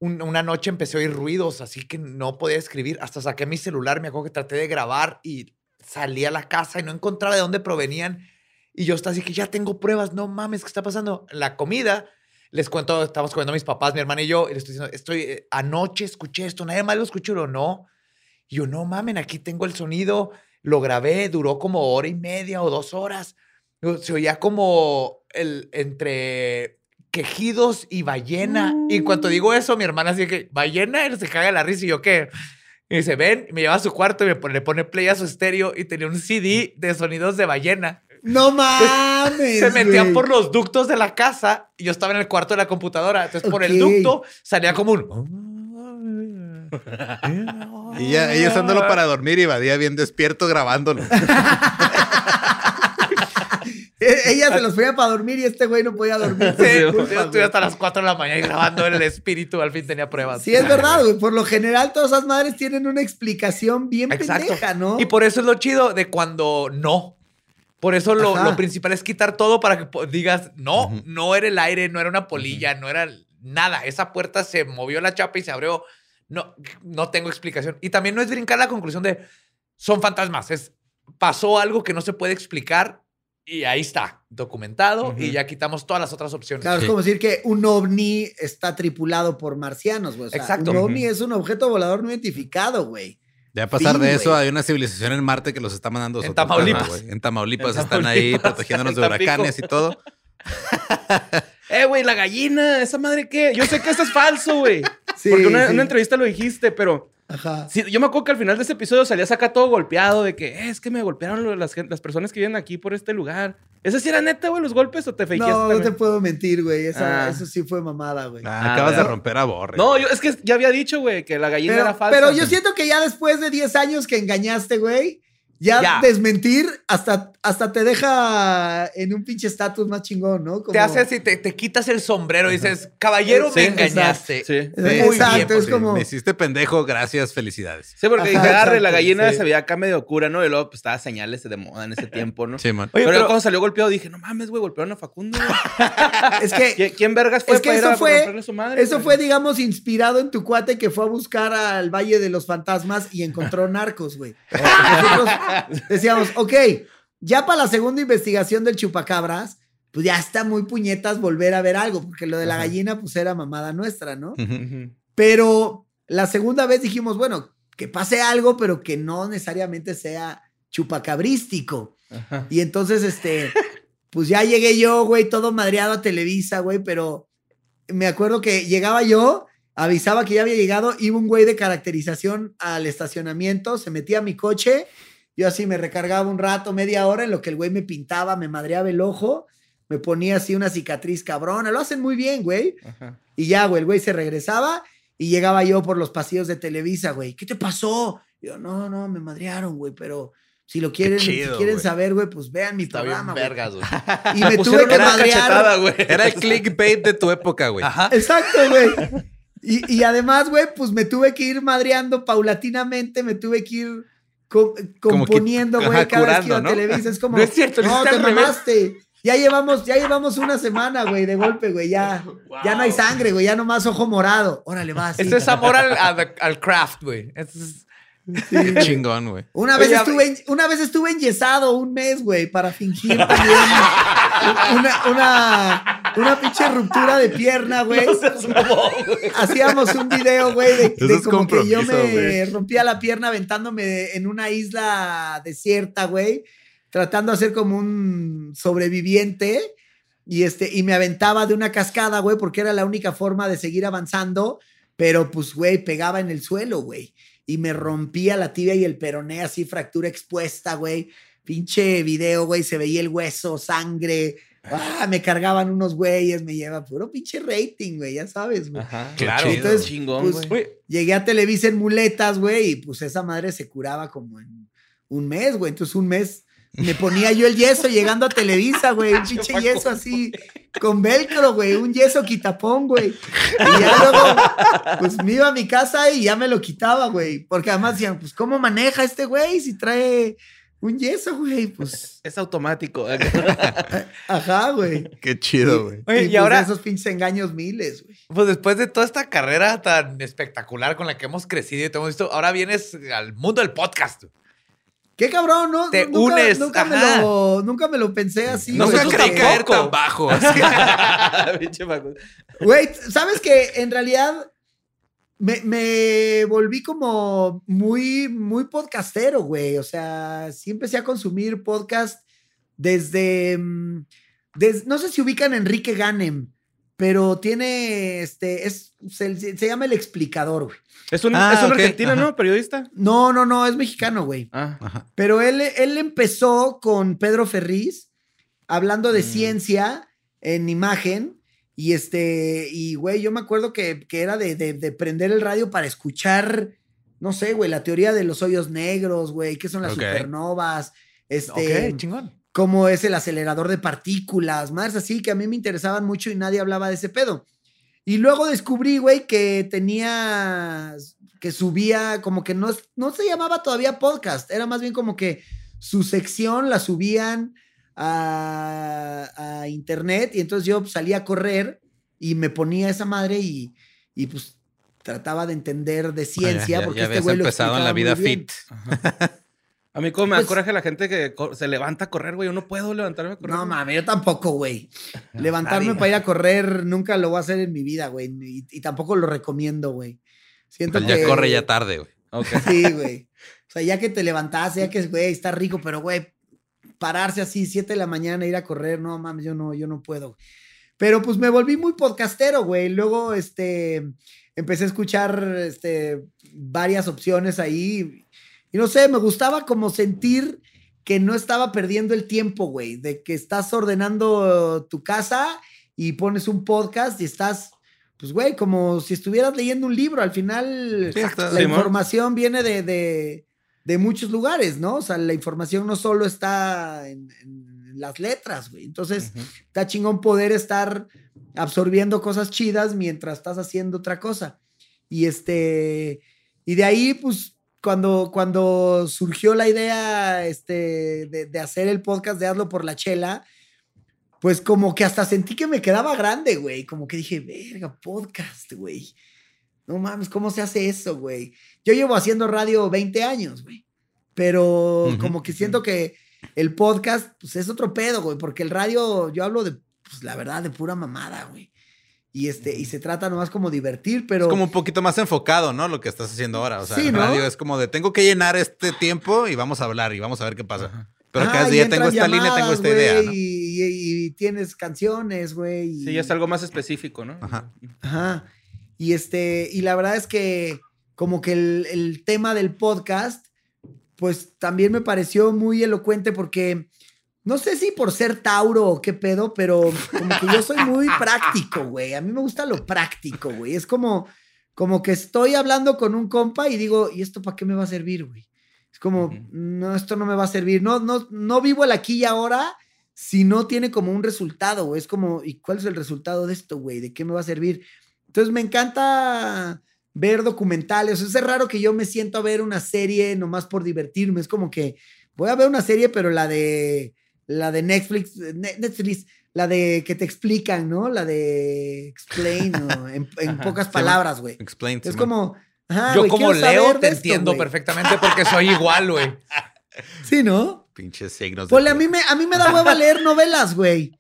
Un- una noche empecé a oír ruidos, así que no podía escribir. Hasta saqué mi celular, me acuerdo que traté de grabar y salí a la casa y no encontraba de dónde provenían. Y yo estaba así que ya tengo pruebas, no mames, ¿qué está pasando? La comida, les cuento, estamos comiendo mis papás, mi hermana y yo, y les estoy diciendo, estoy, eh, anoche escuché esto, nadie más lo escuchó, o no. Y yo, no mamen, aquí tengo el sonido, lo grabé, duró como hora y media o dos horas. Se oía como el, entre quejidos y ballena. Y en cuanto digo eso, mi hermana así que, ballena, y se caga la risa. Y yo, ¿qué? Y dice, ven, y me lleva a su cuarto y me pone, le pone play a su estéreo y tenía un CD de sonidos de ballena. No mames. Se metían por los ductos de la casa y yo estaba en el cuarto de la computadora. Entonces, por el ducto salía como un... Y ya, ella usándolo para dormir y Badía bien despierto grabándolo. Eh, Ella se los ponía para dormir y este güey no podía dormir. Sí, yo estuve hasta las 4 de la mañana grabando el espíritu. Al fin tenía pruebas. Sí, es verdad, güey. Por lo general, todas esas madres tienen una explicación bien Exacto. pendeja, ¿no? Y por eso es lo chido de cuando no. Por eso lo, principal es quitar todo para que digas, no, no era el aire, no era una polilla, no era nada. Esa puerta se movió la chapa y se abrió. No, no tengo explicación. Y también no es brincar la conclusión de son fantasmas. Es pasó algo que no se puede explicar y ahí está, documentado y ya quitamos todas las otras opciones. Claro, Sí. es como decir que un ovni está tripulado por marcianos, güey. O sea, Exacto. Un ovni es un objeto volador no identificado, güey. Ya a pasar Fin, de eso, hay una civilización en Marte que los está mandando En Tamaulipas. En Tamaulipas En están ahí Tamaulipas, protegiéndonos de huracanes y todo. Eh, güey, la gallina, ¿esa madre qué? Yo sé que esto es falso, güey. Sí, Porque una, sí. una entrevista lo dijiste, pero Ajá. sí, yo me acuerdo que al final de ese episodio salías acá todo golpeado de que "Eh, es que me golpearon las, personas que viven aquí por este lugar. ¿Eso sí era neta, güey, los golpes o te fakeaste No, no te puedo mentir, güey. Esa- Ah. Eso sí fue mamada, güey. Ah, Ah, acabas de romper a Borre. No, yo es que ya había dicho, güey, que la gallina Pero, era falsa. pero yo siento que ya después de 10 años que engañaste, güey, ya, Ya. desmentir hasta, hasta te deja en un pinche estatus más chingón, ¿no? Te hace así, te, te quitas el sombrero y dices, caballero, Sí, me engañaste. Sí. Muy Exacto, bien, es como... Me hiciste pendejo, gracias, felicidades. Sí, porque Ajá, dije, agarre, la gallina sí. se veía acá medio cura, ¿no? Y luego pues estaba señales de moda en ese tiempo, ¿no? Sí, man. Oye, pero, pero- cuando salió golpeado dije, no mames, güey, golpearon a Facundo. Es que ¿Qui- ¿Quién vergas fue Es que para ir eso a fue- romperle su madre? Eso güey? fue, digamos, inspirado en tu cuate que fue a buscar al Valle de los Fantasmas y encontró narcos, güey. Nosotros decíamos, ok, ya para la segunda investigación del chupacabras, pues ya está muy puñetas volver a ver algo, porque lo de la Ajá. gallina, pues era mamada nuestra, ¿no? Pero la segunda vez dijimos, bueno, que pase algo, pero que no necesariamente sea chupacabrístico. Ajá. Y entonces, este, pues ya llegué yo, güey, todo madreado a Televisa, güey, pero me acuerdo que llegaba yo, avisaba que ya había llegado, iba un güey de caracterización al estacionamiento, se metía a mi coche, yo así me recargaba un rato, media hora, en lo que el güey me pintaba, me madreaba el ojo, me ponía así una cicatriz cabrona, lo hacen muy bien, güey. Ajá. Y ya, güey, el güey se regresaba y llegaba yo por los pasillos de Televisa, güey. ¿Qué te pasó? Yo, no, no, me madrearon, güey, pero si lo quieren, chido, si quieren saber, güey, pues vean mi Está programa, güey. vergas, güey. Y me tuve que madrear. güey. Era el clickbait de tu época, güey. Ajá. Exacto, güey. Y, y además, güey, pues me tuve que ir madreando paulatinamente, me tuve que ir co- componiendo, güey, cada vez que iba a curando, ¿no? Televisa. Es como, No es cierto, no, te mamaste. Ya llevamos, ya llevamos una semana, güey, de golpe, güey, ya, ya no hay sangre, güey, ya nomás ojo morado. Órale, va, sí. Esto es amor al, al- al craft, güey. Esto es- Qué chingón, güey. Una Oye, vez, estuve, en- una vez estuve enyesado un mes, güey, para fingir también una, una, una pinche ruptura de pierna, güey. Hacíamos un video, güey, de, como que yo me rompía la pierna aventándome en una isla desierta, güey, tratando de hacer como un sobreviviente. Y, este, y me aventaba de una cascada, güey, porque era la única forma de seguir avanzando. Pero, pues, güey, pegaba en el suelo, güey. Y me rompía la tibia y el peroné, así, fractura expuesta, güey. Pinche video, güey, se veía el hueso, sangre. Ah, me cargaban unos güeyes, me lleva puro pinche rating, güey, ya sabes, güey. Ajá. Claro. Entonces, Chingón, pues, güey. llegué a Televisa en muletas, güey, y pues esa madre se curaba como en un mes, güey. Entonces, un mes me ponía yo el yeso llegando a Televisa, güey. Un pinche yeso así con velcro, güey. Un yeso quitapón, güey. Y ya luego, pues me iba a mi casa y ya me lo quitaba, güey. Porque además decían, pues, ¿cómo maneja este güey si trae un yeso, güey? Pues, Es automático. ajá, güey. Qué chido, güey. Oye, y pues, ahora- esos pinches engaños miles, güey. Pues después de toda esta carrera tan espectacular con la que hemos crecido y te hemos visto, ahora vienes al mundo del podcast. Qué cabrón, ¿no? Te nunca, unes, Nunca me, lo, nunca me lo pensé así. No güey, se caer tan bajo. Güey, ¿sabes que En realidad me, me volví como muy, muy podcastero, güey. O sea, sí empecé a consumir podcast desde, mm, no sé si ubican a Enrique Ganem, pero tiene, este, es, se, se llama El Explicador, güey. Es un, Ah, es un argentino, ajá. ¿no? Periodista. No, no, no, es mexicano, güey. Ah. Pero él, él empezó con Pedro Ferriz hablando de Mm. ciencia en imagen. Y este, y güey, yo me acuerdo que, que era de, de- de prender el radio para escuchar, no sé, güey, la teoría de los hoyos negros, güey, qué son las supernovas, este, ok, chingón. cómo es el acelerador de partículas, más así, que a mí me interesaban mucho y nadie hablaba de ese pedo. Y luego descubrí, güey, que tenía, que subía, como que no, no se llamaba todavía podcast, era más bien como que su sección la subían a, a internet y entonces yo salía a correr y me ponía esa madre y, y pues trataba de entender de ciencia ya, porque ya este habías güey lo empezado en la vida fit. A mí como me da Pues- coraje la gente que se levanta a correr, güey. Yo no puedo levantarme a correr. No mames, yo tampoco, güey. Levantarme para ir a correr nunca lo voy a hacer en mi vida, güey. Y, y tampoco lo recomiendo, güey. Siento Pues que. ya corre ya tarde, güey. Ok. Sí, güey. O sea, ya que te levantaste, ya que, güey, está rico, pero, güey, pararse así, 7 de la mañana, ir a correr, no mames, yo no, yo no puedo. Pero pues me volví muy podcastero, güey. Luego, este, empecé a escuchar, este, varias opciones ahí. Y no sé, me gustaba como sentir que no estaba perdiendo el tiempo, güey. De que estás ordenando tu casa y pones un podcast y estás, pues, güey, como si estuvieras leyendo un libro. Al final, Sí, está- la información viene de, de, de muchos lugares, ¿no? O sea, la información no solo está en, en las letras, güey. Entonces, está chingón poder estar absorbiendo cosas chidas mientras estás haciendo otra cosa. Y este, y de ahí, pues, cuando, cuando surgió la idea este, de, de hacer el podcast de Hazlo por la Chela, pues como que hasta sentí que me quedaba grande, güey. Como que dije, verga, podcast, güey. No mames, ¿cómo se hace eso, güey? Yo llevo haciendo radio 20 años, güey. Pero Ujú. como que siento que el podcast, pues es otro pedo, güey. Porque el radio, yo hablo de, pues la verdad, de pura mamada, güey. Y, este, y se trata nomás como divertir, pero... Es como un poquito más enfocado, ¿no? Lo que estás haciendo ahora. O sea, Sí, el ¿no? radio es como de tengo que llenar este tiempo y vamos a hablar y vamos a ver qué pasa. Pero cada y día tengo esta línea, tengo esta idea, güey, ¿no? Y, y- y tienes canciones, güey. y- Sí, ya es algo más específico, ¿no? Ajá. Ajá. Y este, y la verdad es que como que el, el tema del podcast, pues también me pareció muy elocuente porque no sé si por ser Tauro o qué pedo, pero como que yo soy muy práctico, güey. A mí me gusta lo práctico, güey. Es como, como que estoy hablando con un compa y digo, ¿y esto para qué me va a servir, güey? Es como, no, esto no me va a servir. No, no, no vivo el aquí y ahora si no tiene como un resultado, güey. Es como, ¿y cuál es el resultado de esto, güey? ¿De qué me va a servir? Entonces me encanta ver documentales. Es raro que yo me siento a ver una serie nomás por divertirme. Es como que voy a ver una serie, pero la de la de Netflix, Ne- Netflix, la de que te explican, ¿no? La de explain, o en, en Ajá. pocas palabras, güey. Explain. Es como, ajá, Yo como leo te esto, entiendo perfectamente porque soy igual, güey. Sí, ¿no? Pinches signos. Ponle, a mí me, a mí me da hueva leer novelas, güey.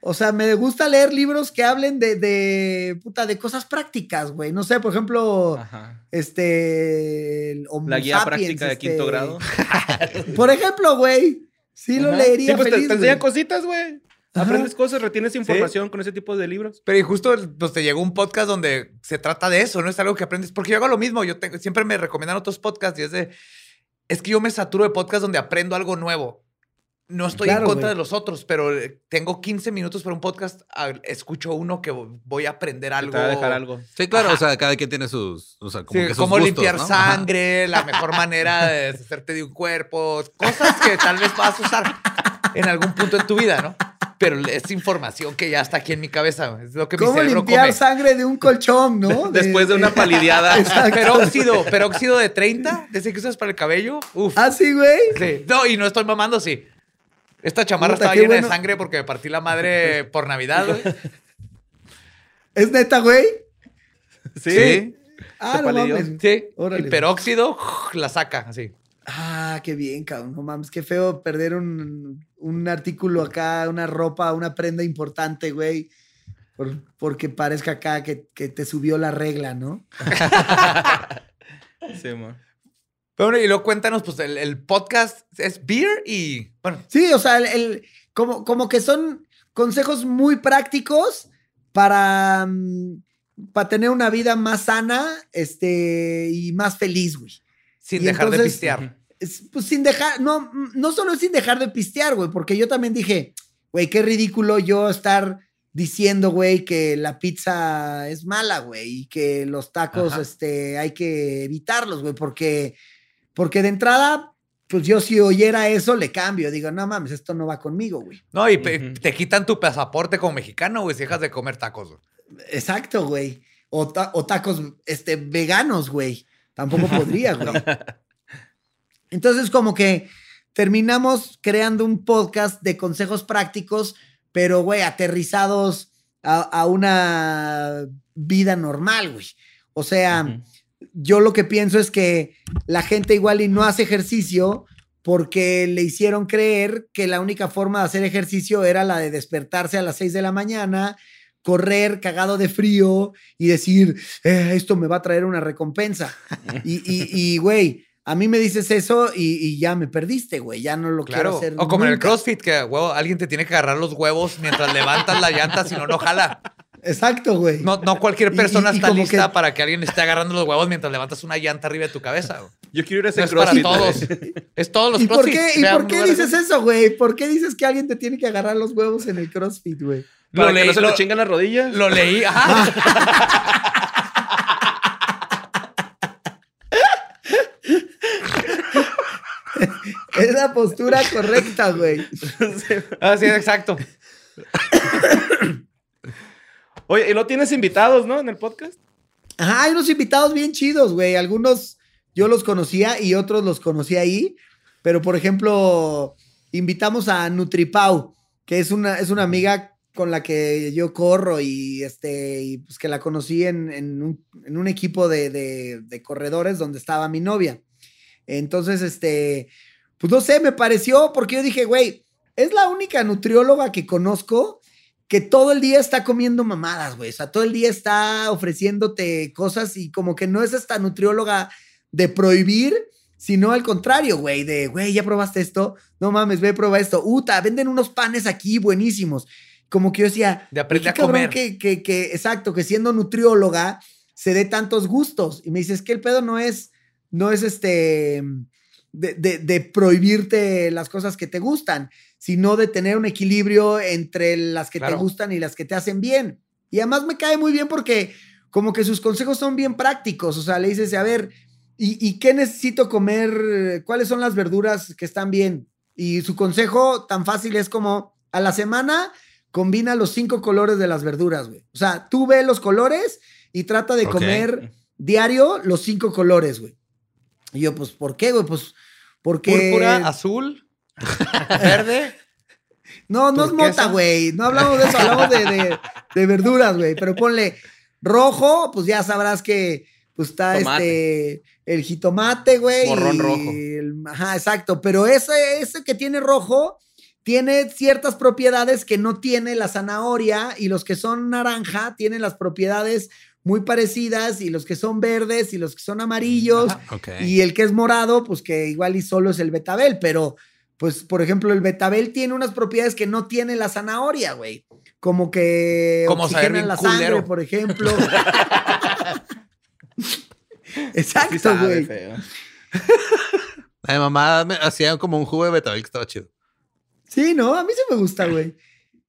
O sea, me gusta leer libros que hablen de, de, puta, de cosas prácticas, güey. No sé, por ejemplo, Ajá. este... el Homo La guía sapiens, práctica de este, quinto grado. Por ejemplo, güey. Sí lo leería Sí, pues te- feliz, te, enseñan cositas, güey. Ajá. Aprendes cosas, retienes información con ese tipo de libros. Pero y justo pues, te llegó un podcast donde se trata de eso, no es algo que aprendes. Porque yo hago lo mismo. Yo tengo- siempre me recomiendan otros podcasts y es de. Es que yo me saturo de podcasts donde aprendo algo nuevo. No estoy Claro, en contra güey. de los otros, pero eh, tengo 15 minutos para un podcast. Escucho uno que voy a aprender algo. Te va a dejar algo. Sí, claro, Ajá. o sea, cada quien tiene sus. O sea, como Sí, que sus cómo gustos, limpiar ¿no? Ajá. sangre, la mejor manera de deshacerte de un cuerpo, cosas que tal vez vas a usar en algún punto en tu vida, ¿no? Pero es información que ya está aquí en mi cabeza, es lo que mi ¿Cómo cerebro limpiar come. sangre de un colchón, no? Después de una palideada. Peróxido, peróxido de 30, de ese que usas para el cabello. Uf. Ah, sí, güey. Sí. No, y no estoy mamando, sí. Esta chamarra Puta, estaba llena bueno. de sangre porque me partí la madre por Navidad, güey. ¿Es neta, güey? Sí. Ah, ¿Te no mames. Sí. Órale. El peróxido la saca, así. Ah, qué bien, cabrón. No mames, qué feo perder un, un artículo acá, una ropa, una prenda importante, güey. por- porque parezca acá que, que te subió la regla, ¿no? Sí, man. Pero bueno, y luego cuéntanos, pues el, el podcast es beer y. Bueno, Sí, o sea, el, el- como, como que son consejos muy prácticos para, mm, para tener una vida más sana este, y más feliz, güey. sin Y dejar de pistear. Es, pues sin dejar, no, no solo es sin dejar de pistear, güey, porque yo también dije, güey, qué ridículo yo estar diciendo, güey, que la pizza es mala, güey, y que los tacos, Ajá. este, hay que evitarlos, güey, porque, porque de entrada, pues yo si oyera eso, le cambio, digo, no mames, esto no va conmigo, güey. No, y te quitan tu pasaporte como mexicano, güey, si dejas de comer tacos. güey. Exacto, güey. O, ta- o tacos, este, veganos, güey. Tampoco podría, güey. Entonces, como que terminamos creando un podcast de consejos prácticos, pero, güey, aterrizados a, a una vida normal, güey. O sea. Yo lo que pienso es que la gente igual y no hace ejercicio porque le hicieron creer que la única forma de hacer ejercicio era la de despertarse a las 6 de la mañana, correr cagado de frío y decir, "Eh, esto me va a traer una recompensa. y, y, y, güey, a mí me dices eso y, y ya me perdiste, güey, ya no lo quiero hacer. O como en el. CrossFit, que alguien te tiene que agarrar los huevos mientras levantas la llanta, si no, no jala. Exacto, güey. No, no cualquier persona y- y está lista que- para que alguien esté agarrando los huevos mientras levantas una llanta arriba de tu cabeza. güey. Yo quiero ir a ese No es para crossfit. todos. güey. Es todos los ¿Y por CrossFit. qué, ¿y por qué dices así. eso, güey? ¿Por qué dices que alguien te tiene que agarrar los huevos en el CrossFit, güey? Para Lo que leí, no se lo- te chingan las rodillas. Lo leí, ajá. postura correcta, güey. Ah, sí, exacto. Oye, y no tienes invitados, ¿no? En el podcast. Ajá, hay unos invitados bien chidos, güey. Algunos yo los conocía y otros los conocí ahí. Pero, por ejemplo, invitamos a Nutripau, que es una, es una amiga con la que yo corro y, este, y pues que la conocí en, en un, en un equipo de, de- de corredores donde estaba mi novia. Entonces, este, pues no sé, me pareció porque yo dije, güey, es la única nutrióloga que conozco que todo el día está comiendo mamadas, güey. O sea, todo el día está ofreciéndote cosas y como que no es esta nutrióloga de prohibir, sino al contrario, güey, de, güey, ya probaste esto, no mames, ve, prueba esto. Uta, venden unos panes aquí buenísimos. Como que yo decía, De aprende qué a comer. Que, que, que, exacto, que siendo nutrióloga se dé tantos gustos. Y me dices que el pedo no es, no es este, de, de- de prohibirte las cosas que te gustan, sino de tener un equilibrio entre las que Claro. te gustan y las que te hacen bien. Y además me cae muy bien porque como que sus consejos son bien prácticos. O sea, le dices, a ver, ¿y, y qué necesito comer? ¿Cuáles son las verduras que están bien? Y su consejo tan fácil es como a la semana combina los cinco colores de las verduras, güey. O sea, tú ve los colores y trata de comer diario los cinco colores, güey. Y yo, pues, ¿por qué, güey? Pues, porque... Púrpura, azul, verde. No, no es mota, güey. No hablamos de eso, hablamos de, de- de verduras, güey. Pero ponle rojo, pues ya sabrás que pues está Tomate. este el jitomate, güey. Morrón y rojo. el- ajá, exacto. Pero ese, ese que tiene rojo tiene ciertas propiedades que no tiene la zanahoria y los que son naranja tienen las propiedades muy parecidas y los que son verdes y los que son amarillos y el que es morado, pues que igual y solo es el betabel, pero pues por ejemplo el betabel tiene unas propiedades que no tiene la zanahoria, güey. Como que Como saber oxigena bien la sangre, culero. por ejemplo. Exacto, güey. de mamá me hacía como un jugo de betabel que estaba chido. Sí, no, a mí sí me gusta, güey.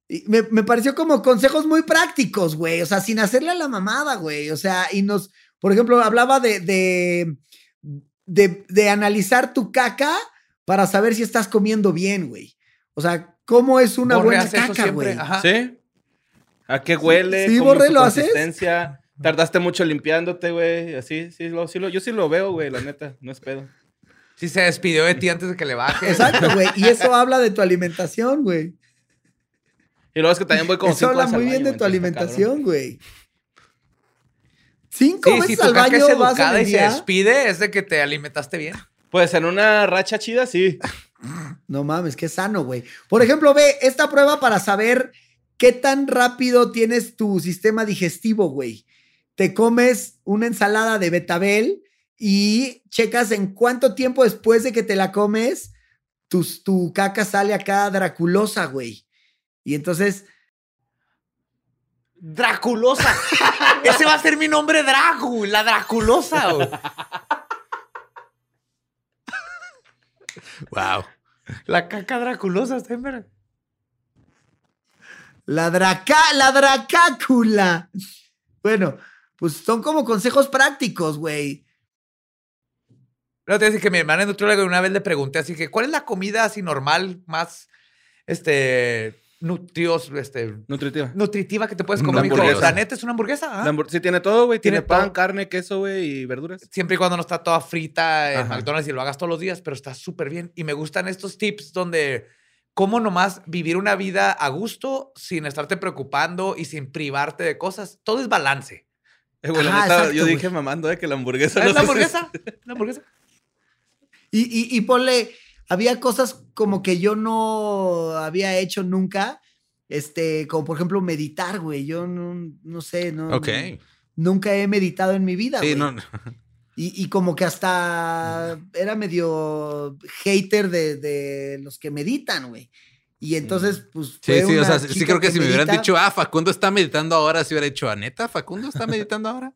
Y me, me pareció como consejos muy prácticos, güey. O sea, sin hacerle a la mamada, güey. O sea, y nos, por ejemplo, hablaba de, de, de, de analizar tu caca para saber si estás comiendo bien, güey. O sea, ¿cómo es una Borre buena caca, güey? ajá. ¿Sí? ¿A qué huele? Sí, ¿Cómo es Borre, ¿lo haces? consistencia? Tardaste mucho limpiándote, güey. Así, sí, lo, sí lo, yo sí lo veo, güey, la neta. No es pedo. Sí se despidió de ti antes de que le baje. Exacto, güey. Y eso habla de tu alimentación, güey. Y luego es que también voy como Eso cinco habla veces al muy bien baño, de tu alimentación, güey. Cinco Sí, si veces tu al caca es baño vas en educada el y se día. despide, es de que te alimentaste bien. Pues en una racha chida, sí. No mames, qué sano, güey. Por ejemplo, ve esta prueba para saber qué tan rápido tienes tu sistema digestivo, güey. Te comes una ensalada de betabel y checas en cuánto tiempo después de que te la comes, tu, tu caca sale acá draculosa, güey. Y entonces, Draculosa. Ese va a ser mi nombre, Dracu, la Draculosa. Wow. La caca Draculosa, está en verga. la draca, la dracácula. Bueno, pues son como consejos prácticos, güey. No, te decir que mi hermana es nutrióloga y una vez le pregunté así que, ¿cuál es la comida así normal, más, este, nutrios, este, Nutritiva. nutritiva que te puedes comer? La neta es una hamburguesa. ¿ah? La hambur- sí tiene todo, güey. Tiene, Tiene pan, todo. carne, queso, güey, y verduras. Siempre y cuando no está toda frita en Ajá. McDonald's y lo hagas todos los días, pero está súper bien. Y me gustan estos tips donde cómo nomás vivir una vida a gusto sin estarte preocupando y sin privarte de cosas. Todo es balance. Eh, neta, yo dije mamando, eh, que la hamburguesa ¿Es no la hamburguesa? ¿La hamburguesa? Y, y, y ponle, había cosas como que yo no había hecho nunca, este, como por ejemplo meditar, güey. Yo no, no sé, no, Ok. nunca he meditado en mi vida, Sí, güey. no. Y, y como que hasta era medio hater de, de los que meditan, güey. Y entonces, pues. Sí, fue sí, o una sea, sí creo que, si me hubieran medita- dicho, ah, Facundo está meditando ahora, si hubiera dicho, ¿a neta? ¿Facundo está meditando ahora?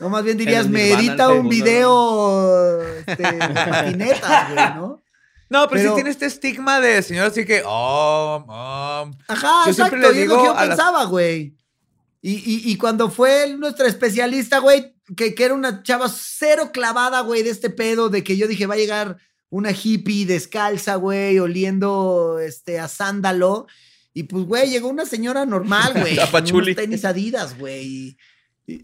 No, más bien dirías, me edita un video este, de patinetas, güey, ¿no? No, pero, Pero- sí tiene este estigma de señor así que, oh, oh. Ajá, Yo siempre exacto, le es lo digo que yo a pensaba, güey. Y, y, y cuando fue nuestra especialista, güey, que, que era una chava cero clavada, güey, de este pedo, de que yo dije, va a llegar una hippie descalza, güey, oliendo este, a sándalo. Y pues, güey, llegó una señora normal, güey. A con Pachuli. unos tenis adidas, güey.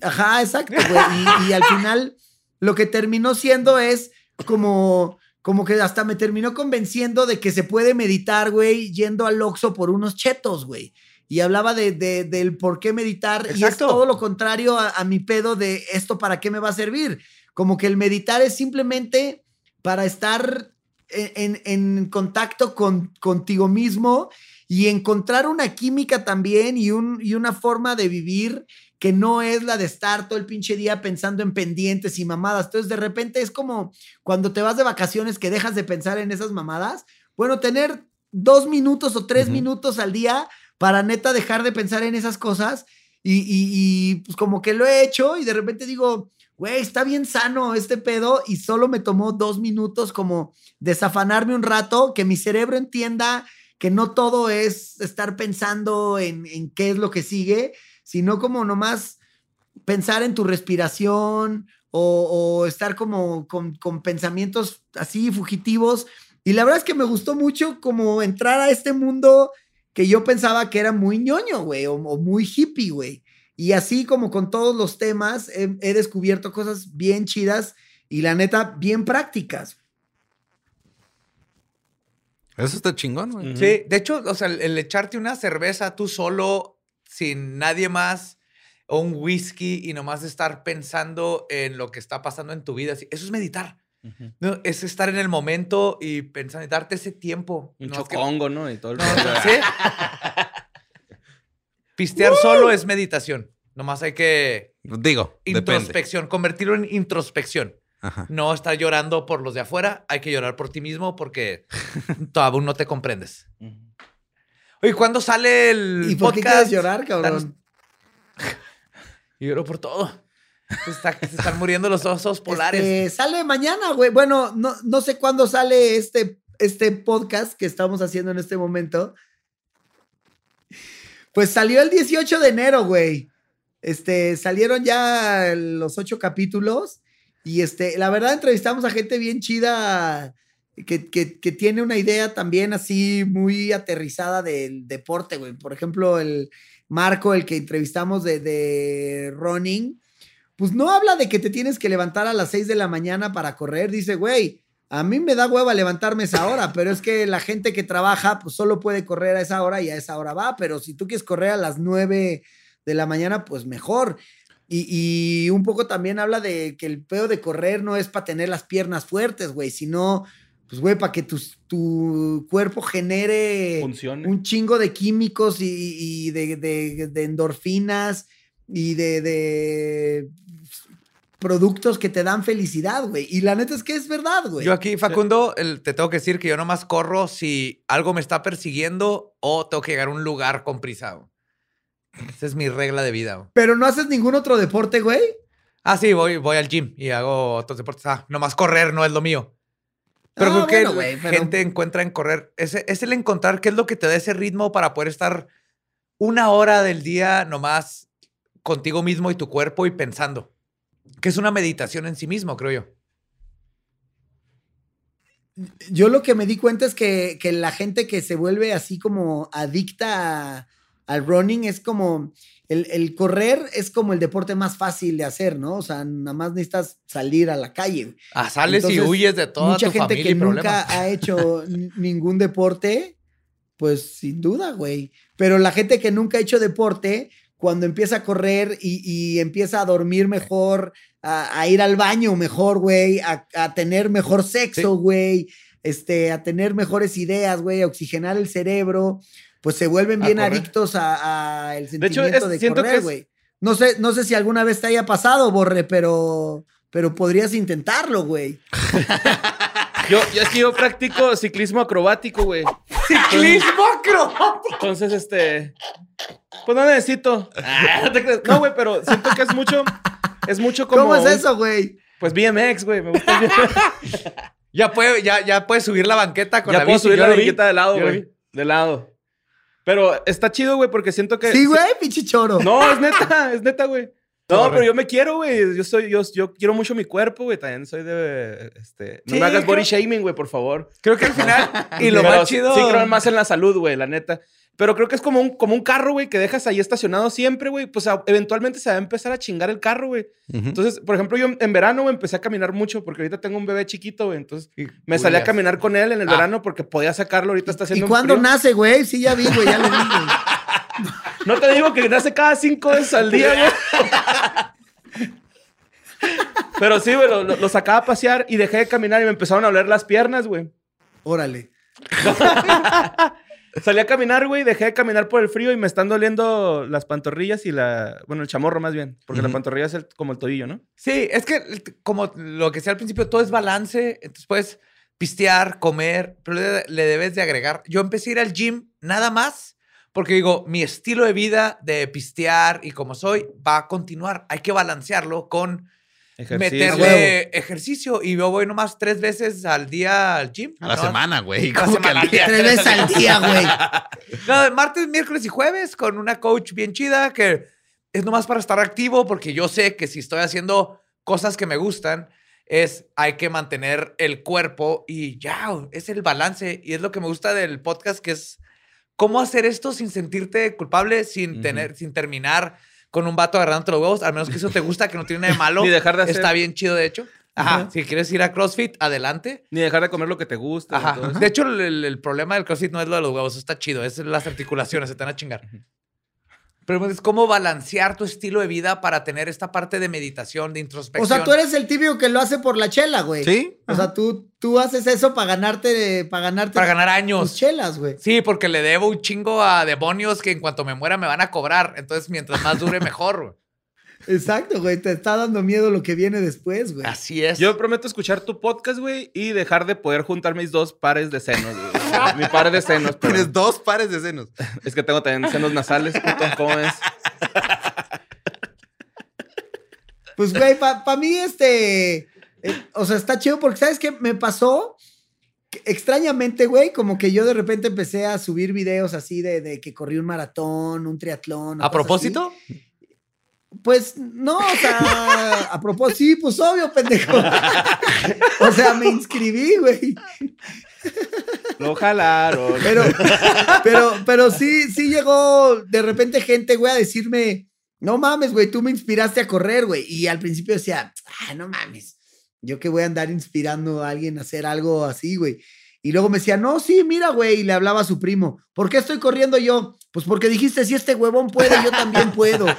Ajá, exacto, güey. Y, y al final, lo que terminó siendo es como, como que hasta me terminó convenciendo de que se puede meditar, güey, yendo al Oxxo por unos chetos, güey. Y hablaba de, de- del por qué meditar. Y es Exacto. todo lo contrario a, a mi pedo de esto para qué me va a servir. Como que el meditar es simplemente para estar en, en- en contacto con, contigo mismo y encontrar una química también y, un, y una forma de vivir que no es la de estar todo el pinche día pensando en pendientes y mamadas. Entonces, de repente es como cuando te vas de vacaciones que dejas de pensar en esas mamadas. Bueno, tener dos minutos o tres minutos al día para neta dejar de pensar en esas cosas. Y, y- y, pues como que lo he hecho y de repente digo, güey, está bien sano este pedo y solo me tomó dos minutos como desafanarme un rato, que mi cerebro entienda que no todo es estar pensando en, en qué es lo que sigue, sino como nomás pensar en tu respiración o, o estar como con, con pensamientos así fugitivos. Y la verdad es que me gustó mucho como entrar a este mundo que yo pensaba que era muy ñoño, güey, o, o muy hippie, güey. Y así como con todos los temas, he, he descubierto cosas bien chidas y la neta, bien prácticas. Eso está chingón, güey. Sí, de hecho, o sea, el, el echarte una cerveza tú solo, sin nadie más, o un whisky y nomás estar pensando en lo que está pasando en tu vida, eso es meditar. ¿no? Es estar en el momento y pensar, darte ese tiempo. Un No, es que- chocongo, ¿no? Y todo el no, ¿sí? Pistear solo es meditación. Nomás hay que Digo, depende. introspección, convertirlo en introspección. Ajá. No estar llorando por los de afuera, hay que llorar por ti mismo porque todavía no te comprendes. Oye, ¿cuándo sale el ¿Y por qué podcast? quieres llorar, cabrón? Lloro por todo. Se, está- se están muriendo los osos polares. Este, sale mañana, güey. Bueno, no, no sé cuándo sale este, este podcast que estamos haciendo en este momento. Pues salió el 18 de enero, güey. Este, salieron ya los ocho capítulos. Y este, la verdad, entrevistamos a gente bien chida que, tiene una idea también así muy aterrizada del deporte, güey. Por ejemplo, el Marco, el que entrevistamos de, de running, pues no habla de que te tienes que levantar a las 6 de la mañana para correr. Dice, güey, a mí me da hueva levantarme esa hora, pero es que la gente que trabaja, pues solo puede correr a esa hora y a esa hora va. Pero si tú quieres correr a las 9 de la mañana, pues mejor. Y, y un poco también habla de que el pedo de correr no es para tener las piernas fuertes, güey, sino, pues, güey, para que tus- tu cuerpo genere Funcione. un chingo de químicos y, y de, de- de endorfinas y de, de productos que te dan felicidad, güey. Y la neta es que es verdad, güey. Yo aquí, Facundo, el- te tengo que decir que yo nomás corro si algo me está persiguiendo o tengo que llegar a un lugar con prisa. güey. Esa es mi regla de vida. güey. Pero no haces ningún otro deporte, güey. Ah, sí, voy, voy al gym y hago otros deportes. Ah, nomás correr no es lo mío. Pero Ah, creo que bueno, pero- gente encuentra en correr. Ese, es el encontrar qué es lo que te da ese ritmo para poder estar una hora del día nomás contigo mismo y tu cuerpo y pensando. Que es una meditación en sí mismo, creo yo. Yo lo que me di cuenta es que, que la gente que se vuelve así como adicta a- al running es como. El, el correr es como el deporte más fácil de hacer, ¿no? O sea, nada más necesitas salir a la calle. güey. Ah, sales y huyes de toda Mucha tu gente familia que y nunca ha hecho ningún deporte, pues sin duda, güey. Pero la gente que nunca ha hecho deporte, cuando empieza a correr y, y empieza a dormir mejor, a, a ir al baño mejor, güey, a, a tener mejor sexo, güey, este, a tener mejores ideas, güey, a oxigenar el cerebro, pues se vuelven A bien correr. adictos a, a el De hecho, sentimiento es- de siento que correr, es- güey. No sé, no sé si alguna vez te haya pasado, Borre, pero, pero podrías intentarlo, güey. Yo, yo es que yo practico ciclismo acrobático, güey. ¡Ciclismo acrobático! Entonces, este. Pues no necesito. Ah, no güey, pero siento que es mucho. Es mucho como. ¿Cómo es eso, güey? Pues BMX, güey. Me gusta el BMX. Ya puede, ya, ya puedes subir la banqueta con ya la puedo bici. subir yo la banqueta de lado, güey. De lado. Pero está chido, güey, porque siento que. Sí, güey, pinche choro. No, es neta, es neta, güey. No, pero yo me quiero, güey. Yo soy, yo, yo quiero mucho mi cuerpo, güey. También soy de, este... No Sí, me hagas body shaming, güey, por favor. Creo que al final, y lo Pero más chido. Sí, creo más en la salud, güey, la neta. Pero creo que es como un, como un carro, güey, que dejas ahí estacionado siempre, güey. Pues a- eventualmente se va a empezar a chingar el carro, güey. Entonces, por ejemplo, yo en verano, güey, empecé a caminar mucho porque ahorita tengo un bebé chiquito, güey. Entonces, me salí a caminar con él en el Ah. verano porque podía sacarlo. Ahorita está ¿Y haciendo un cuándo frío. nace, güey? Sí, ya vi, güey, ya lo vi, güey. No te digo que nace cada cinco veces al día, güey. Pero sí, güey, lo, lo- lo sacaba a pasear y dejé de caminar y me empezaron a oler las piernas, güey. Órale. Salí a caminar, güey, dejé de caminar por el frío y me están doliendo las pantorrillas y la... Bueno, el chamorro más bien, porque la pantorrilla es el- como el tobillo, ¿no? Sí, es que como lo que decía al principio, todo es balance. Entonces puedes pistear, comer, pero le, le debes de agregar. Yo empecé a ir al gym nada más porque digo, mi estilo de vida de pistear y como soy va a continuar. Hay que balancearlo con meterle ejercicio. Y yo voy nomás tres veces al día al gym. A la ¿no? semana, güey. Tres veces al día, güey. No, martes, miércoles y jueves con una coach bien chida que es nomás para estar activo porque yo sé que si estoy haciendo cosas que me gustan, es hay que mantener el cuerpo y ya, es el balance. Y es lo que me gusta del podcast, que es cómo hacer esto sin sentirte culpable, sin, tener, sin terminar con un vato agarrándote los huevos, al menos que eso te gusta, que no tiene nada de malo. Ni dejar de hacer- Está bien chido, de hecho. Ajá, si quieres ir a CrossFit, adelante. Ni dejar de comer lo que te gusta. todo Ajá. eso. De hecho, el, el- el problema del CrossFit no es lo de los huevos, eso está chido, es las articulaciones, se te van a chingar. Pero es cómo balancear tu estilo de vida para tener esta parte de meditación, de O introspección. sea, tú eres el tibio que lo hace por la chela, güey. ¿Sí? O sea, tú, tú haces eso para ganarte, para ganarte para ganar tus años. chelas, güey. Sí, porque le debo un chingo a demonios que en cuanto me muera me van a cobrar. Entonces, mientras más dure, mejor. güey. Exacto, güey. Te está dando miedo lo que viene después, güey. Así es. Yo prometo escuchar tu podcast, güey, y dejar de poder juntar mis dos pares de senos, güey. Mi par de senos, pero Tienes dos pares de senos. es que tengo también senos nasales, puto, ¿cómo ves? Pues, güey, para mí, este. eh, o sea, está chido porque, ¿sabes qué? Me pasó. extrañamente, güey, como que yo de repente empecé a subir videos así de, de que corrí un maratón, un triatlón. ¿A propósito? así. Pues no, o sea, a propósito, sí, pues obvio, pendejo. o sea, me inscribí, güey. Lo jalaron. Pero, pero, pero sí, sí llegó de repente gente, güey, a decirme, no mames, güey, tú me inspiraste a correr, güey. Y al principio decía, ah, no mames, yo que voy a andar inspirando a alguien a hacer algo así, güey. Y luego me decía, no, sí, mira, güey, y le hablaba a su primo, ¿por qué estoy corriendo yo? Pues porque dijiste, si este huevón puede, yo también puedo.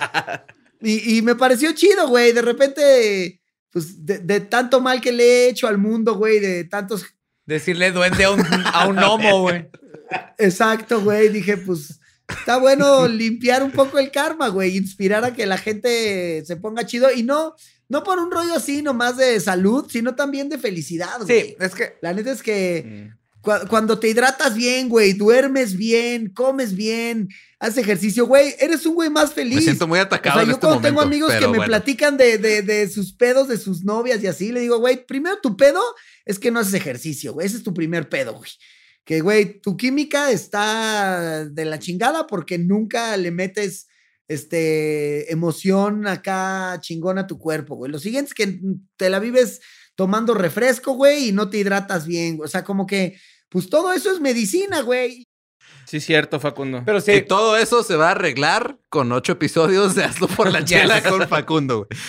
Y, y me pareció chido, güey, de repente, pues de, de tanto mal que le he hecho al mundo, güey, de tantos Decirle duende a un, a un gnomo, güey. Exacto, güey. Dije, pues está bueno limpiar un poco el karma, güey. Inspirar a que la gente se ponga chido y no, no por un rollo así nomás de salud, sino también de felicidad, güey. Sí, es que La neta es que Mm. Cua- cuando te hidratas bien, güey, duermes bien, comes bien, haces ejercicio, güey, eres un güey más feliz. Me siento muy O atacado sea, en yo este cuando momento. tengo amigos que me bueno. platican de, de- de sus pedos, de sus novias y así, le digo, güey, primero tu pedo es que no haces ejercicio, güey. Ese es tu primer pedo, güey. Que, güey, tu química está de la chingada porque nunca le metes este, emoción acá chingón a tu cuerpo, güey. Lo siguiente es que te la vives tomando refresco, güey, y no te hidratas bien. güey. O sea, como que, pues todo eso es medicina, güey. Sí, cierto, Facundo. Pero Y sí, todo eso se va a arreglar con ocho episodios de Hazlo por la chela con Facundo. güey.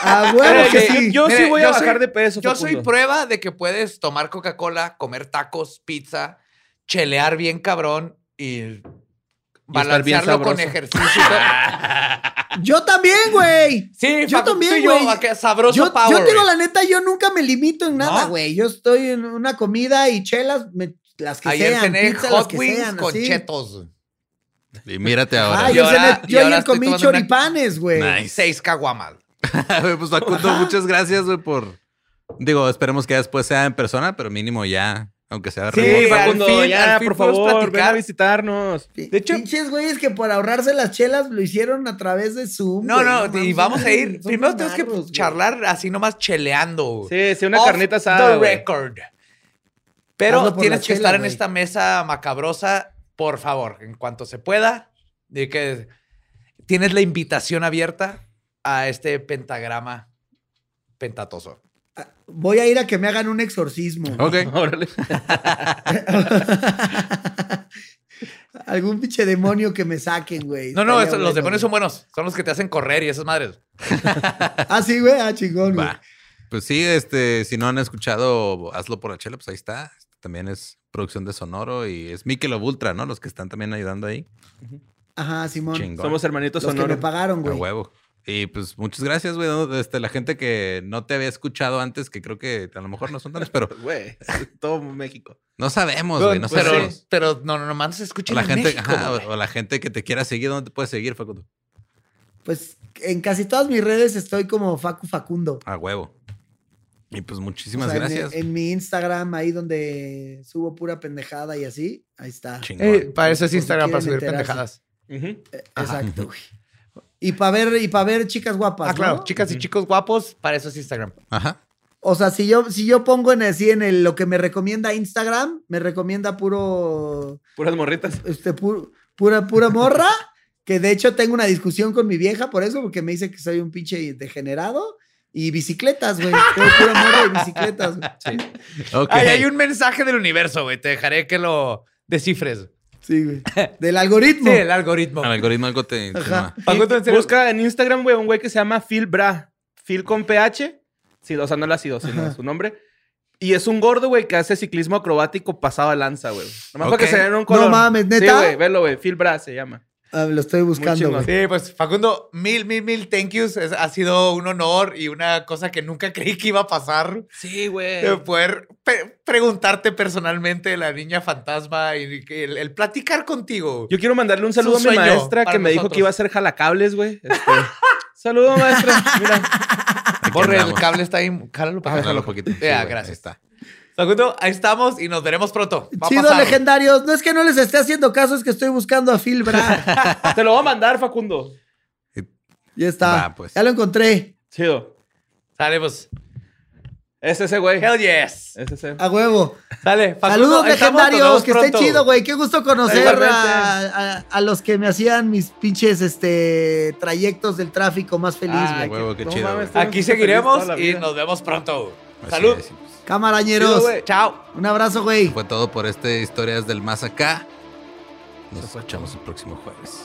Ah, bueno, que yo- sí. Yo sí voy yo a bajar soy- de peso, yo soy prueba de que puedes tomar Coca-Cola, comer tacos, pizza, chelear bien cabrón y balancearlo con ejercicio. Yo también, güey. sí, Yo también, yo, güey. sabroso Yo, power. yo te digo la neta, yo nunca me limito en nada, ¿No? güey. Yo estoy en una comida y chelas, me- las que Ayer sean, cené pizza, las hot que wings sean, con así. chetos. Y mírate ahora. Ah, Y yo, ahora- cené- y yo ahora ayer estoy comí una- choripanes, güey. Nice. Seis caguamas. pues Facundo, muchas gracias, güey, por. Digo, esperemos que después sea en persona, pero mínimo ya, aunque sea Sí, remoto. al Facundo, fin- ya, al fin por favor, ven a visitarnos. De hecho- Pinches güeyes que por ahorrarse las chelas lo hicieron a través de Zoom. No, güey, no, y vamos a ir. Primero tenemos que güey. charlar así nomás cheleando. Sí, sí, una Off carnita asada, The güey. record. Pero tienes que chela, estar en esta mesa macabrosa, por favor, en cuanto se pueda. De que tienes la invitación abierta a este pentagrama pentatoso. Voy a ir a que me hagan un exorcismo. Ok. Órale. Algún pinche demonio que me saquen, güey. No, no, los demonios son buenos. Son los que te hacen correr y esas madres. Ah, sí, güey. Ah, chingón, güey. Pues sí, este, si no han escuchado Hazlo por la Chela, pues ahí está. También es producción de Sonoro y es Mikel Ultra, ¿no? Los que están también ayudando ahí. Ajá, Simón. Chingón. Somos hermanitos Los que me sonoros. pagaron, A güey. huevo. Y pues muchas gracias, güey. ¿no? Este, la gente que no te había escuchado antes, que creo que a lo mejor no son tantos, pero Güey, todo México. no sabemos, güey. No pero, sabemos. pero no, no, nomás se escucha la en gente, México, ajá, güey. o, o la gente que te quiera seguir, ¿dónde te puedes seguir, Facundo? Pues en casi todas mis redes estoy como Facu Facundo. A huevo. Y pues O muchísimas sea, gracias. En, mi Instagram, ahí donde subo pura pendejada y así, ahí está. Eh, para eso es si Instagram, para subir enterarse. pendejadas. Eh, Exacto, güey. Y para ver, y para ver chicas guapas. Ah, claro. ¿no? Chicas y chicos guapos, para eso es Instagram. Ajá. O sea, si yo, si yo pongo en así en el, lo que me recomienda Instagram, me recomienda puro, Puras morritas. este, pu- pura, pura morra. Que de hecho tengo una discusión con mi vieja por eso, porque me dice que soy un pinche degenerado. Y bicicletas, güey. Pura morra y bicicletas, güey. Ok. Ay, hay un mensaje del universo, güey. Te dejaré que lo descifres. Sí, güey. Del algoritmo. Sí, el algoritmo. El algoritmo algo te serio. Busca en Instagram, güey, un güey que se llama Phil Bra. Phil con PH. Sí, o sea, no el ácido, sino Ajá. su nombre. Y es un gordo, güey, que hace ciclismo acrobático pasado a lanza, güey. Nomás Ok. para que se den un color. No mames, Sí, ¿neta? güey, velo, güey. Phil Bra se llama. Ah, lo estoy buscando, güey. Sí, pues Facundo, mil, mil, mil thank yous. Es- ha sido un honor y una cosa que nunca creí que iba a pasar. Sí, güey. De poder pe- preguntarte personalmente de la niña fantasma y el, el platicar contigo. Yo quiero mandarle un saludo a mi maestra que me dijo que iba a hacer jalacables, güey. Este, Saludo, maestra. Mira. Borre, el cable está ahí. Jálalo para Déjalo un poquito. Ya, gracias. ahí está. Facundo, ahí estamos y nos veremos pronto. Va Chido, pasar. legendarios. No es que no les esté haciendo caso, es que estoy buscando a Phil Bra. Te lo voy a mandar, Facundo. ya está. Va, pues. Ya lo encontré. Chido. Sale, pues. Es ese, güey. Hell yes. Es ese. A huevo. Sale, Facundo, Saludos legendarios, que pronto. chido, güey. Qué gusto conocer a, a- a los que me hacían mis pinches este, trayectos del tráfico más feliz, güey. huevo, qué no chido, mames, Aquí seguiremos y nos vemos pronto. Así Salud. es, y Camarañeros. Chao. Un abrazo, güey. Fue todo por este Historias del Más Acá. Nos escuchamos el próximo jueves.